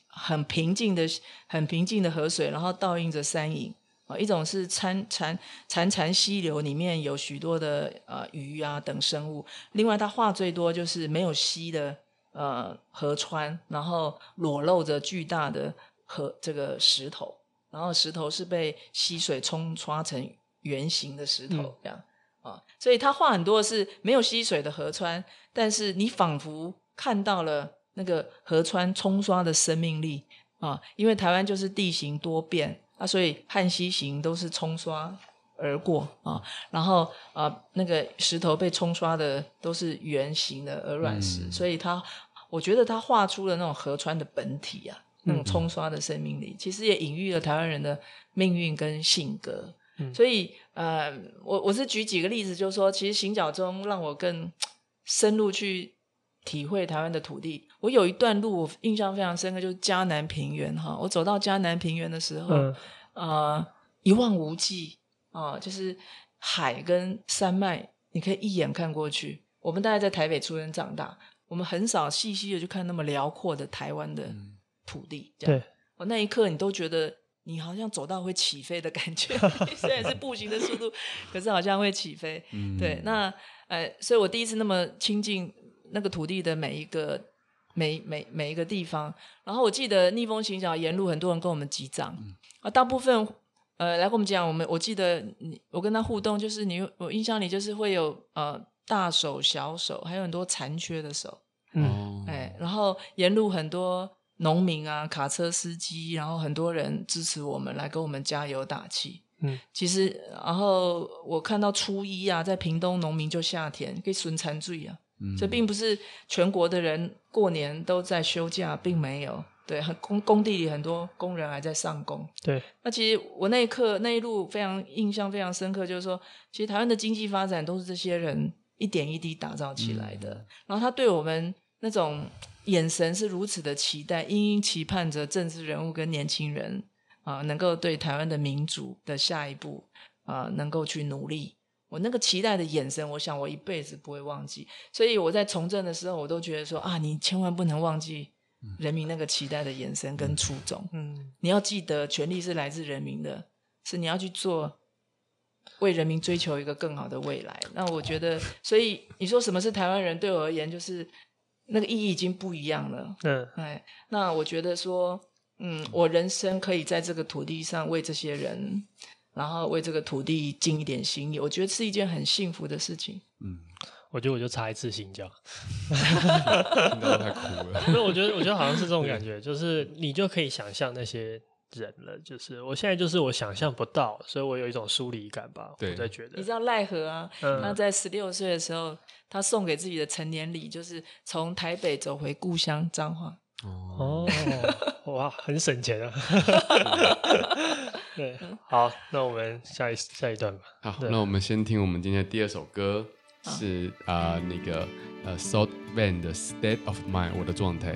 很平静的、很平静的河水，然后倒映着山影啊。一种是潺潺潺潺溪流，里面有许多的呃鱼啊等生物。另外，他画最多就是没有溪的呃河川，然后裸露着巨大的河这个石头，然后石头是被溪水冲刷成圆形的石头这样啊。所以他画很多是没有溪水的河川，但是你仿佛看到了。那个河川冲刷的生命力啊，因为台湾就是地形多变啊，所以旱溪型都是冲刷而过啊。然后啊，那个石头被冲刷的都是圆形的鹅卵石，嗯、所以它我觉得它画出了那种河川的本体啊，那种冲刷的生命力，嗯、其实也隐喻了台湾人的命运跟性格。嗯、所以呃，我我是举几个例子，就是说，其实行脚中让我更深入去。体会台湾的土地，我有一段路我印象非常深刻，就是嘉南平原哈。我走到嘉南平原的时候，呃，一望无际啊、呃，就是海跟山脉，你可以一眼看过去。我们大概在台北出生长大，我们很少细细的去看那么辽阔的台湾的土地。这样对，我那一刻你都觉得你好像走到会起飞的感觉，虽然是步行的速度，可是好像会起飞。嗯、对，那呃，所以我第一次那么亲近。那个土地的每一个每每每一个地方，然后我记得逆风行脚沿路很多人跟我们击掌，嗯、啊，大部分呃来跟我们讲，我们我记得你我跟他互动，就是你我印象里就是会有呃大手小手，还有很多残缺的手，嗯，哎，然后沿路很多农民啊、卡车司机，然后很多人支持我们来给我们加油打气，嗯，其实然后我看到初一啊，在屏东农民就下田给损残罪啊，嗯，这并不是全国的人过年都在休假，并没有。对，很工工地里很多工人还在上工。
对，
那其实我那一刻那一路非常印象非常深刻，就是说，其实台湾的经济发展都是这些人一点一滴打造起来的。嗯、然后他对我们那种眼神是如此的期待，殷殷期盼着政治人物跟年轻人啊，能够对台湾的民主的下一步啊，能够去努力。我那个期待的眼神，我想我一辈子不会忘记。所以我在从政的时候，我都觉得说啊，你千万不能忘记。人民那个期待的眼神跟初衷，嗯，你要记得，权力是来自人民的，是你要去做，为人民追求一个更好的未来。那我觉得，所以你说什么是台湾人，对我而言，就是那个意义已经不一样了。嗯，哎，那我觉得说，嗯，我人生可以在这个土地上为这些人，然后为这个土地尽一点心意，我觉得是一件很幸福的事情。嗯。
我觉得我就插一次心就，
听到太苦了。
所以我觉得，我觉得好像是这种感觉，就是你就可以想象那些人了。就是我现在就是我想象不到，所以我有一种疏离感吧。对，我在觉得。
你知道奈何啊？嗯、他在十六岁的时候，他送给自己的成年礼就是从台北走回故乡彰化。
哦，哇，很省钱啊。对，好，那我们下一下一段吧。
好，那我们先听我们今天的第二首歌。是啊、呃，那个呃，Salt Van 的 State of Mind，我的状态。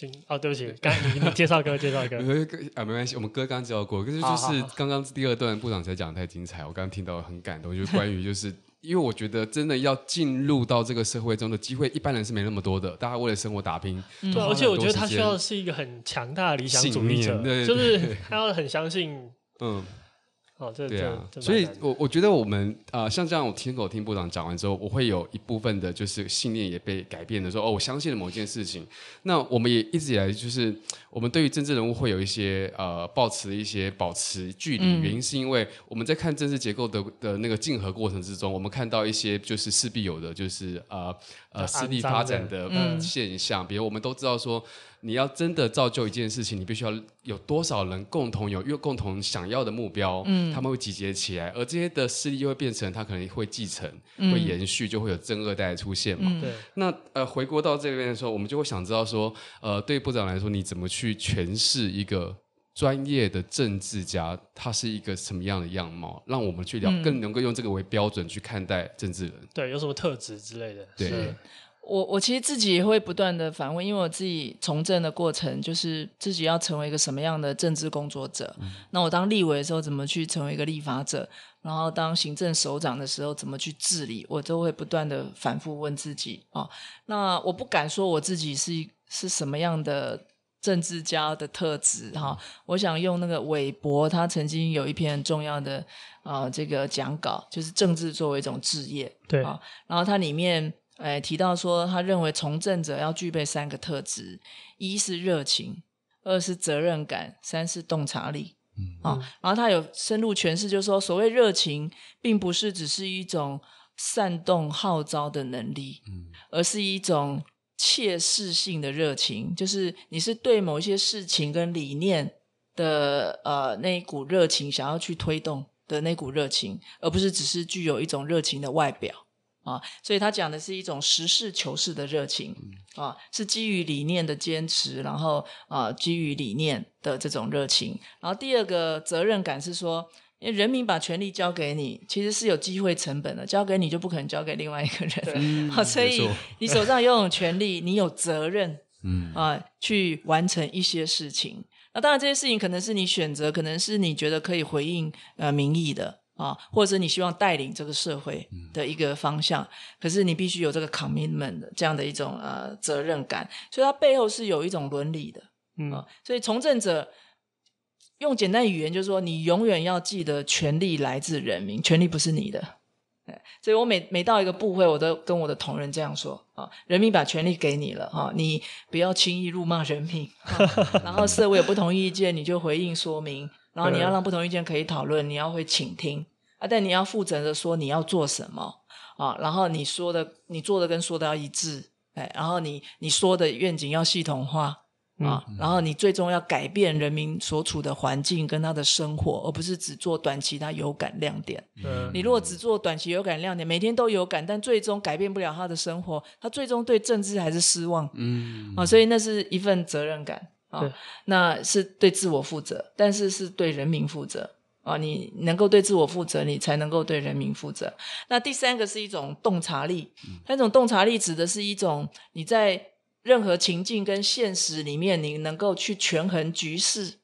行哦，对不起，刚你你介绍歌，介绍歌
啊，没关系，我们歌刚介绍过，可是就是刚刚第二段部长才讲的太精彩，我刚刚听到很感动，就是关于 就是。因为我觉得，真的要进入到这个社会中的机会，一般人是没那么多的。大家为了生活打拼，
对，而且我觉得他需要的是一个很强大的理想主义者，对对对，就是他要很相信，嗯。哦，这对啊，
所以我我觉得我们啊、呃，像这样，我听狗听部长讲完之后，我会有一部分的，就是信念也被改变的，说哦，我相信了某件事情。那我们也一直以来就是，我们对于政治人物会有一些呃，抱持一些保持距离，嗯、原因是因为我们在看政治结构的的那个竞合过程之中，我们看到一些就是势必有的，就是呃呃势力发展的现象，比如我们都知道说。你要真的造就一件事情，你必须要有多少人共同有又共同想要的目标，嗯，他们会集结起来，而这些的势力又会变成他可能会继承、嗯、会延续，就会有正二代出现嘛。对、嗯。那呃，回国到这边的时候，我们就会想知道说，呃，对部长来说，你怎么去诠释一个专业的政治家，他是一个什么样的样貌，让我们去了更能够用这个为标准去看待政治人。
对，有什么特质之类的。
对。
我我其实自己也会不断的反问，因为我自己从政的过程，就是自己要成为一个什么样的政治工作者。嗯、那我当立委的时候，怎么去成为一个立法者？然后当行政首长的时候，怎么去治理？我都会不断的反复问自己啊、哦。那我不敢说我自己是是什么样的政治家的特质哈、哦。我想用那个韦伯，他曾经有一篇很重要的啊、呃、这个讲稿，就是政治作为一种职业。
对
啊、哦，然后它里面。哎，提到说，他认为从政者要具备三个特质：一是热情，二是责任感，三是洞察力。嗯，啊，然后他有深入诠释，就是说，所谓热情，并不是只是一种煽动号召的能力，嗯，而是一种切实性的热情，就是你是对某一些事情跟理念的呃那一股热情，想要去推动的那股热情，而不是只是具有一种热情的外表。啊，所以他讲的是一种实事求是的热情，啊，是基于理念的坚持，然后啊，基于理念的这种热情。然后第二个责任感是说，因为人民把权力交给你，其实是有机会成本的，交给你就不可能交给另外一个人。好，所以你手上拥有权力，你有责任，嗯啊，去完成一些事情。那当然，这些事情可能是你选择，可能是你觉得可以回应呃民意的。啊，或者你希望带领这个社会的一个方向，嗯、可是你必须有这个 commitment 这样的一种呃责任感，所以它背后是有一种伦理的，嗯、啊，所以从政者用简单语言就是说，你永远要记得权力来自人民，权力不是你的，所以我每每到一个部会，我都跟我的同仁这样说啊，人民把权力给你了哈、啊，你不要轻易辱骂人民，啊、然后社会有不同意见，你就回应说明。然后你要让不同意见可以讨论，你要会倾听啊，但你要负责的说你要做什么啊，然后你说的、你做的跟说的要一致，哎，然后你你说的愿景要系统化啊，嗯、然后你最终要改变人民所处的环境跟他的生活，而不是只做短期他有感亮点。嗯、你如果只做短期有感亮点，每天都有感，但最终改变不了他的生活，他最终对政治还是失望。嗯啊，所以那是一份责任感。啊，对那是对自我负责，但是是对人民负责啊！你能够对自我负责，你才能够对人民负责。那第三个是一种洞察力，那种洞察力指的是一种你在任何情境跟现实里面，你能够去权衡局势，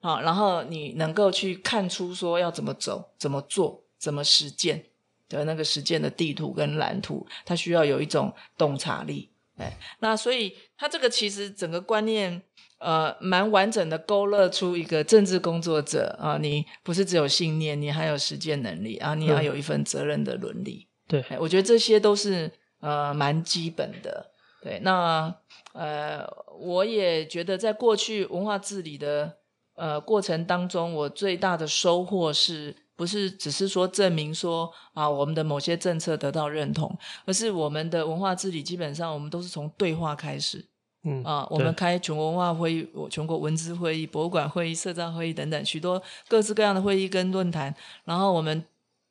啊，然后你能够去看出说要怎么走、怎么做、怎么实践的那个实践的地图跟蓝图，它需要有一种洞察力。哎，那所以它这个其实整个观念。呃，蛮完整的勾勒出一个政治工作者啊，你不是只有信念，你还有实践能力啊，你要有一份责任的伦理。
对，
我觉得这些都是呃蛮基本的。对，那呃，我也觉得在过去文化治理的呃过程当中，我最大的收获是不是只是说证明说啊我们的某些政策得到认同，而是我们的文化治理基本上我们都是从对话开始。嗯啊，我们开全国文化会议、全国文资会议、博物馆会议、社造会议等等许多各式各样的会议跟论坛，然后我们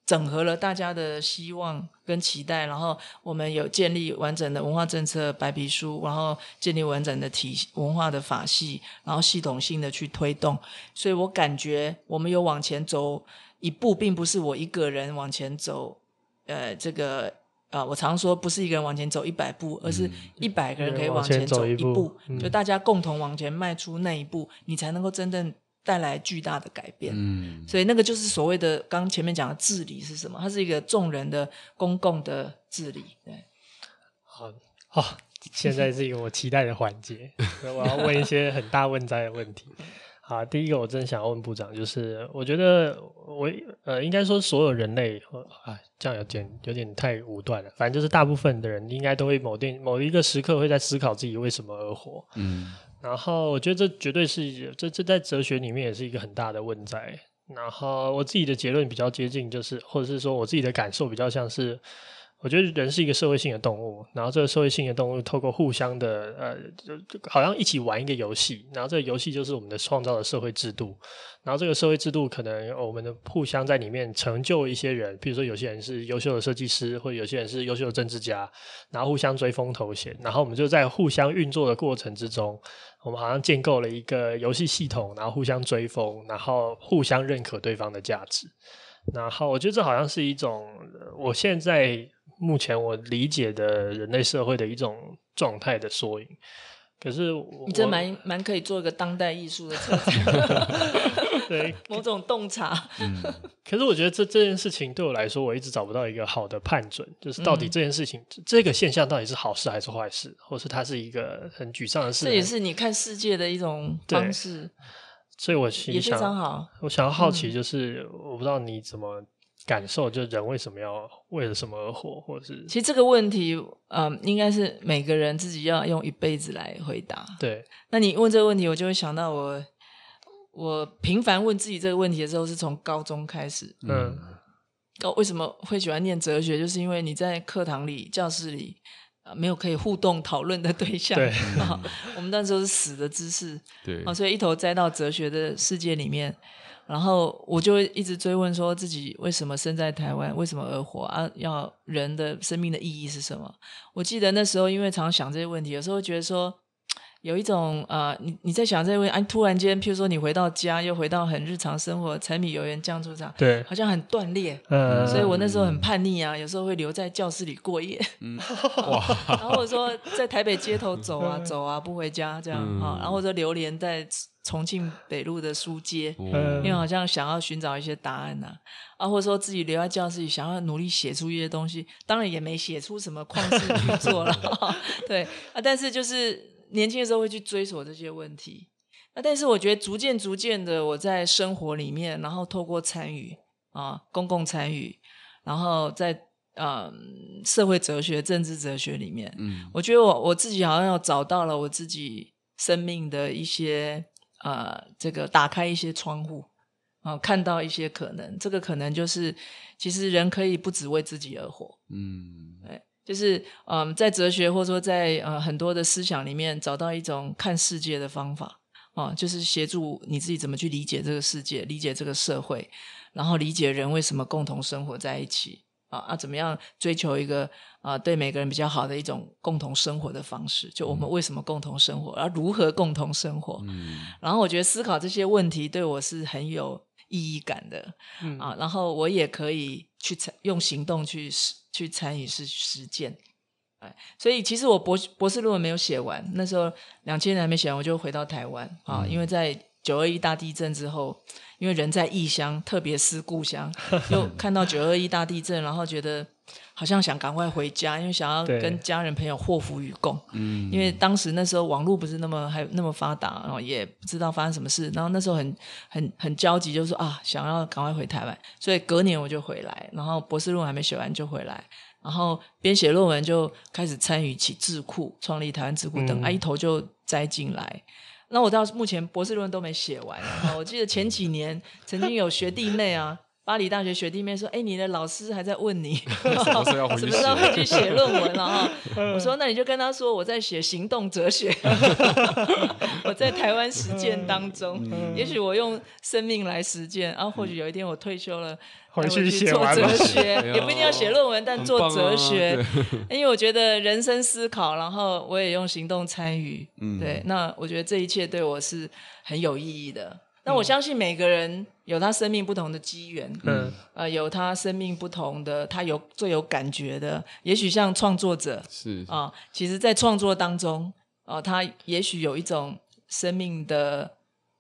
整合了大家的希望跟期待，然后我们有建立完整的文化政策白皮书，然后建立完整的体文化的法系，然后系统性的去推动。所以我感觉我们有往前走一步，并不是我一个人往前走，呃，这个啊、呃，我常说不是一个人往前走一百步，而是一百个人可以往前走一步，就大家共同往前迈出那一步，你才能够真正带来巨大的改变。嗯，所以那个就是所谓的刚前面讲的治理是什么？它是一个众人的公共的治理。对，
好，好，现在是一个我期待的环节，我要问一些很大问哉的问题。好，第一个我真的想要问部长，就是我觉得我呃，应该说所有人类，啊，这样有点有点太武断了。反正就是大部分的人应该都会某定某一个时刻会在思考自己为什么而活。嗯，然后我觉得这绝对是这这在哲学里面也是一个很大的问哉。然后我自己的结论比较接近，就是或者是说我自己的感受比较像是。我觉得人是一个社会性的动物，然后这个社会性的动物透过互相的呃，就就好像一起玩一个游戏，然后这个游戏就是我们的创造的社会制度，然后这个社会制度可能我们的互相在里面成就一些人，比如说有些人是优秀的设计师，或者有些人是优秀的政治家，然后互相追风头衔，然后我们就在互相运作的过程之中，我们好像建构了一个游戏系统，然后互相追风，然后互相认可对方的价值，然后我觉得这好像是一种我现在。目前我理解的人类社会的一种状态的缩影，可是
你这蛮蛮可以做一个当代艺术的策展，
对
某种洞察。
嗯，可是我觉得这这件事情对我来说，我一直找不到一个好的判准，就是到底这件事情、嗯、这个现象到底是好事还是坏事，或是它是一个很沮丧的事。
这也是你看世界的一种方式。
所以我
也非常好。
我想要好奇，就是、嗯、我不知道你怎么。感受就人为什么要为了什么而活，或者是？
其实这个问题，嗯，应该是每个人自己要用一辈子来回答。
对，
那你问这个问题，我就会想到我，我频繁问自己这个问题的时候，是从高中开始。嗯，高为什么会喜欢念哲学？就是因为你在课堂里、教室里啊，没有可以互动讨论的 对象。对，我们那时候是死的知识。对，啊，所以一头栽到哲学的世界里面。然后我就一直追问，说自己为什么生在台湾，为什么而活啊？要人的生命的意义是什么？我记得那时候，因为常想这些问题，有时候觉得说。有一种呃，你你在想这位，啊，突然间，譬如说你回到家，又回到很日常生活，柴米油盐酱醋茶，
对，
好像很断裂。嗯，所以我那时候很叛逆啊，有时候会留在教室里过夜。嗯，哇！然后我说在台北街头走啊走啊，不回家这样啊，然后或者流连在重庆北路的书街，因为好像想要寻找一些答案呐，啊，或者说自己留在教室里，想要努力写出一些东西，当然也没写出什么旷世巨作了。对啊，但是就是。年轻的时候会去追索这些问题，那但是我觉得逐渐逐渐的，我在生活里面，然后透过参与啊，公共参与，然后在嗯、呃、社会哲学、政治哲学里面，嗯，我觉得我我自己好像有找到了我自己生命的一些呃，这个打开一些窗户啊，看到一些可能，这个可能就是其实人可以不只为自己而活，嗯，对。就是嗯，在哲学或者说在呃很多的思想里面找到一种看世界的方法啊，就是协助你自己怎么去理解这个世界，理解这个社会，然后理解人为什么共同生活在一起啊啊，怎么样追求一个啊对每个人比较好的一种共同生活的方式？就我们为什么共同生活，而如何共同生活？嗯，然后我觉得思考这些问题对我是很有意义感的，嗯啊，然后我也可以去用行动去去参与是实践，哎，所以其实我博博士论文没有写完，那时候两千年还没写完，我就回到台湾啊，嗯、因为在九二一大地震之后，因为人在异乡，特别思故乡，又看到九二一大地震，然后觉得好像想赶快回家，因为想要跟家人朋友祸福与共，嗯，因为当时那时候网络不是那么还那么发达，然后也不知道发生什么事，然后那时候很很很焦急，就是说啊，想要赶快回台湾，所以隔年我就回来，然后博士论文还没写完就回来，然后边写论文就开始参与起智库，创立台湾智库等，啊一头就栽进来。那我到目前博士论文都没写完。我记得前几年曾经有学弟妹啊，巴黎大学学弟妹说：“哎，你的老师还在问你。什么时候回去？写论文了？”哈，我说：“那你就跟他说我在写行动哲学，我在台湾实践当中，也许我用生命来实践，然后或许有一天我退休了。”回去做哲学，也不一定要写论文，但做哲学，因为我觉得人生思考，然后我也用行动参与，对，那我觉得这一切对我是很有意义的。那我相信每个人有他生命不同的机缘，
嗯，
呃，有他生命不同的，他有最有感觉的，也许像创作者
是
啊、呃，其实，在创作当中，哦、呃，他也许有一种生命的。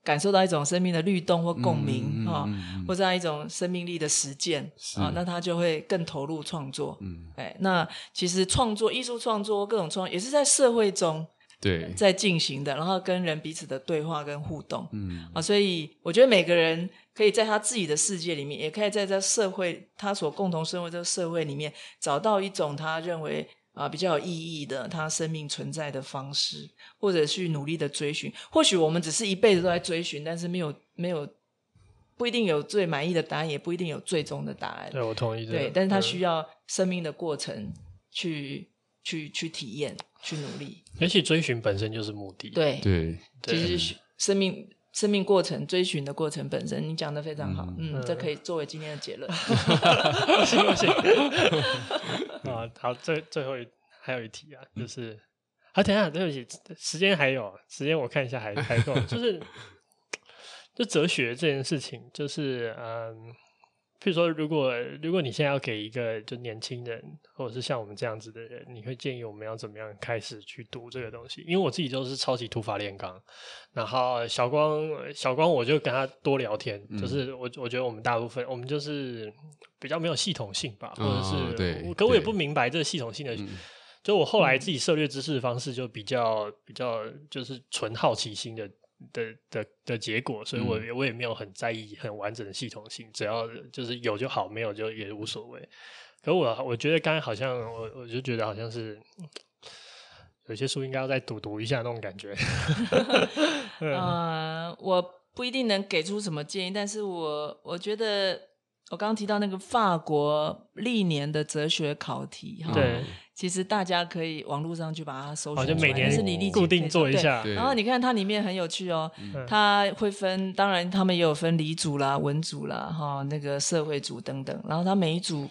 感受到一种生命的律动或共鸣啊，或者一种生命力的实践啊，那他就会更投入创作。嗯，哎，那其实创作、艺术创作、各种创作也是在社会中
对
在进行的，然后跟人彼此的对话跟互动。嗯啊，所以我觉得每个人可以在他自己的世界里面，也可以在这社会他所共同生活这个社会里面，找到一种他认为。啊，比较有意义的，他生命存在的方式，或者去努力的追寻。或许我们只是一辈子都在追寻，但是没有没有不一定有最满意的答案，也不一定有最终的答案。
对，我同意。
对，但是他需要生命的过程去、嗯、去去体验，去努力。
而且追寻本身就是目的。
对
对，
其实生命生命过程追寻的过程本身，你讲的非常好。嗯，嗯，这可以作为今天的结论。
行不行？啊，好，最最后一还有一题啊，就是，嗯、啊，等一下，对不起，时间还有时间，我看一下还还够，就是，就哲学这件事情，就是，嗯，譬如说，如果如果你现在要给一个就年轻人，或者是像我们这样子的人，你会建议我们要怎么样开始去读这个东西？因为我自己就是超级土法炼钢，然后小光小光，我就跟他多聊天，嗯、就是我我觉得我们大部分我们就是。比较没有系统性吧，或者是，哦、对，可我也不明白这个系统性的。就我后来自己涉猎知识的方式，就比较比较就是纯好奇心的的的的结果，所以我我也没有很在意很完整的系统性，只要就是有就好，没有就也无所谓。可我我觉得刚才好像我我就觉得好像是有些书应该要再读读一下那种感觉。
呃，我不一定能给出什么建议，但是我我觉得。我刚刚提到那个法国历年的哲学考题，哈，
对，
其实大家可以网络上去把它搜索，
就每年是你固定做一下，
然后你看它里面很有趣哦，它会分，当然他们也有分理组啦、文组啦，哈，那个社会组等等，然后它每一组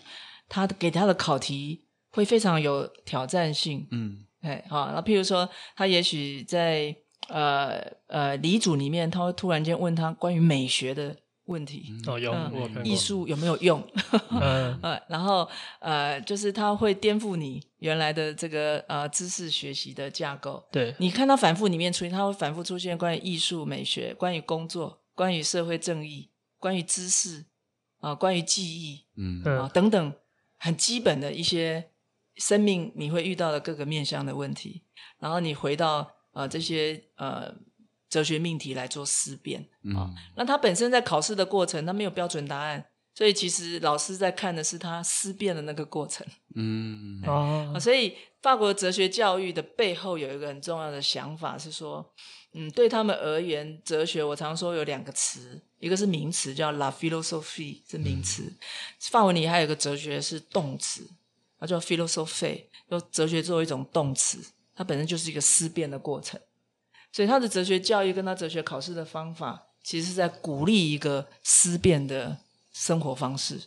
它给它的考题会非常有挑战性，嗯，哎，好，那譬如说他也许在呃呃理组里面，他会突然间问他关于美学的。问题
哦，有
艺术有没有用？嗯，然后呃，就是它会颠覆你原来的这个呃知识学习的架构。
对，
你看它反复里面出现，它会反复出现关于艺术美学、关于工作、关于社会正义、关于知识啊、呃、关于记忆，嗯啊、呃、等等很基本的一些生命你会遇到的各个面向的问题，然后你回到呃这些呃。哲学命题来做思辨。啊、嗯。哦，那他本身在考试的过程，他没有标准答案，所以其实老师在看的是他思辨的那个过程。嗯。哦，所以法国哲学教育的背后有一个很重要的想法是说，嗯，对他们而言，哲学我常说有两个词，一个是名词叫 la philosophie 是名词，嗯、法文里还有一个哲学是动词，它叫 philosophie，就哲学作为一种动词，它本身就是一个思辨的过程。所以他的哲学教育跟他哲学考试的方法，其实是在鼓励一个思辨的生活方式，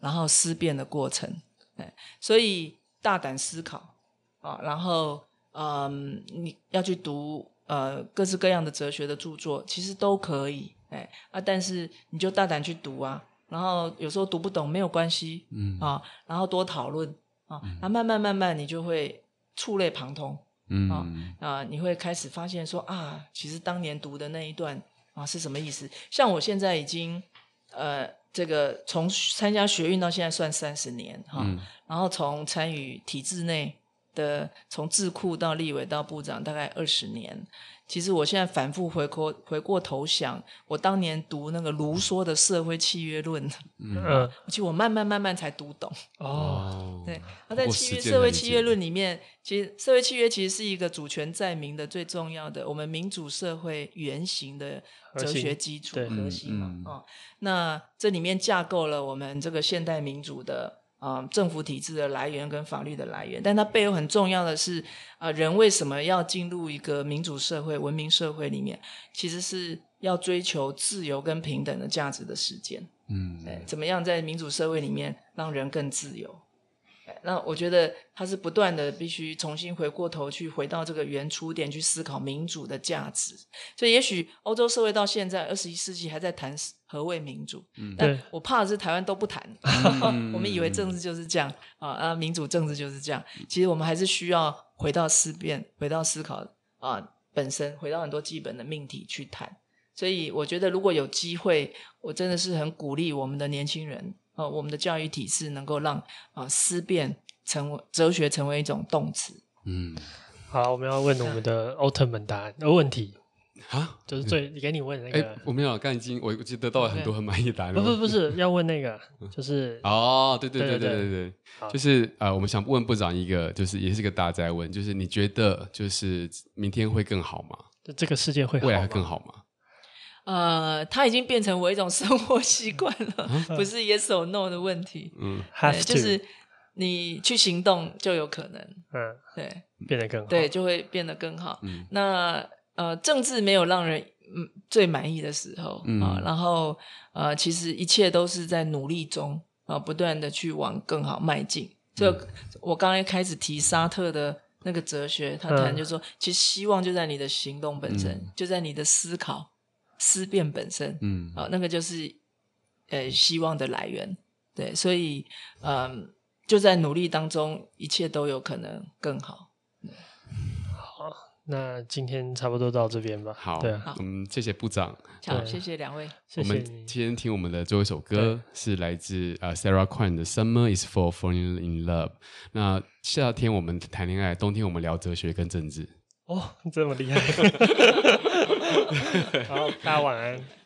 然后思辨的过程。哎，所以大胆思考啊，然后嗯，你要去读呃各式各样的哲学的著作，其实都可以。哎啊，但是你就大胆去读啊，然后有时候读不懂没有关系，嗯啊，然后多讨论啊，那慢慢慢慢你就会触类旁通。嗯啊啊！你会开始发现说啊，其实当年读的那一段啊是什么意思？像我现在已经呃，这个从参加学运到现在算三十年哈，嗯、然后从参与体制内的从智库到立委到部长，大概二十年。其实我现在反复回过回过头想，我当年读那个卢梭的《社会契约论》，嗯，其实我慢慢慢慢才读懂。哦，对，他在契约《社会契约论》里面，其实社会契约其实是一个主权在民的最重要的我们民主社会原型的哲学基础核心嘛。嗯嗯、哦，那这里面架构了我们这个现代民主的。啊、呃，政府体制的来源跟法律的来源，但它背后很重要的是，啊、呃，人为什么要进入一个民主社会、文明社会里面？其实是要追求自由跟平等的价值的实践。嗯，怎么样在民主社会里面让人更自由？那我觉得他是不断的必须重新回过头去，回到这个原初点去思考民主的价值。所以，也许欧洲社会到现在二十一世纪还在谈何谓民主，嗯、但我怕的是台湾都不谈。嗯、我们以为政治就是这样啊啊，民主政治就是这样。其实我们还是需要回到思辨，回到思考啊本身，回到很多基本的命题去谈。所以，我觉得如果有机会，我真的是很鼓励我们的年轻人。呃，我们的教育体制能够让啊、呃、思辨成为哲学成为一种动词。
嗯，好，我们要问我们的奥特曼答案的问题
啊，
就是最给你问那个。
哎，我没有，已经我我记得得到了很多很满意的答案。
不不 不是，要问那个，就是
哦，对对对对对对，就是呃，我们想问部长一个，就是也是个大哉问，就是你觉得就是明天会更好吗？
这个世界会好
未来会更好吗？
呃，它已经变成我一种生活习惯了，嗯、不是 yes or no 的问题。
嗯，
就是你去行动就有可能。
嗯，
对，
变得更好。
对，就会变得更好。嗯，那呃，政治没有让人嗯最满意的时候啊、嗯呃，然后呃，其实一切都是在努力中啊、呃，不断的去往更好迈进。就、嗯、我刚才开始提沙特的那个哲学，他谈就是说，嗯、其实希望就在你的行动本身，嗯、就在你的思考。思辨本身，嗯，啊、哦，那个就是，呃，希望的来源，对，所以，嗯，就在努力当中，一切都有可能更好。
好，那今天差不多到这边吧。
好，对，嗯，谢谢部长，
好，谢谢两位。
我们今天听我们的最后一首歌是来自呃 Sarah Kwan 的《Summer Is For Falling In Love》。那夏天我们谈恋爱，冬天我们聊哲学跟政治。
哦，这么厉害！好，大家晚安。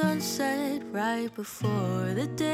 sunset right before the day.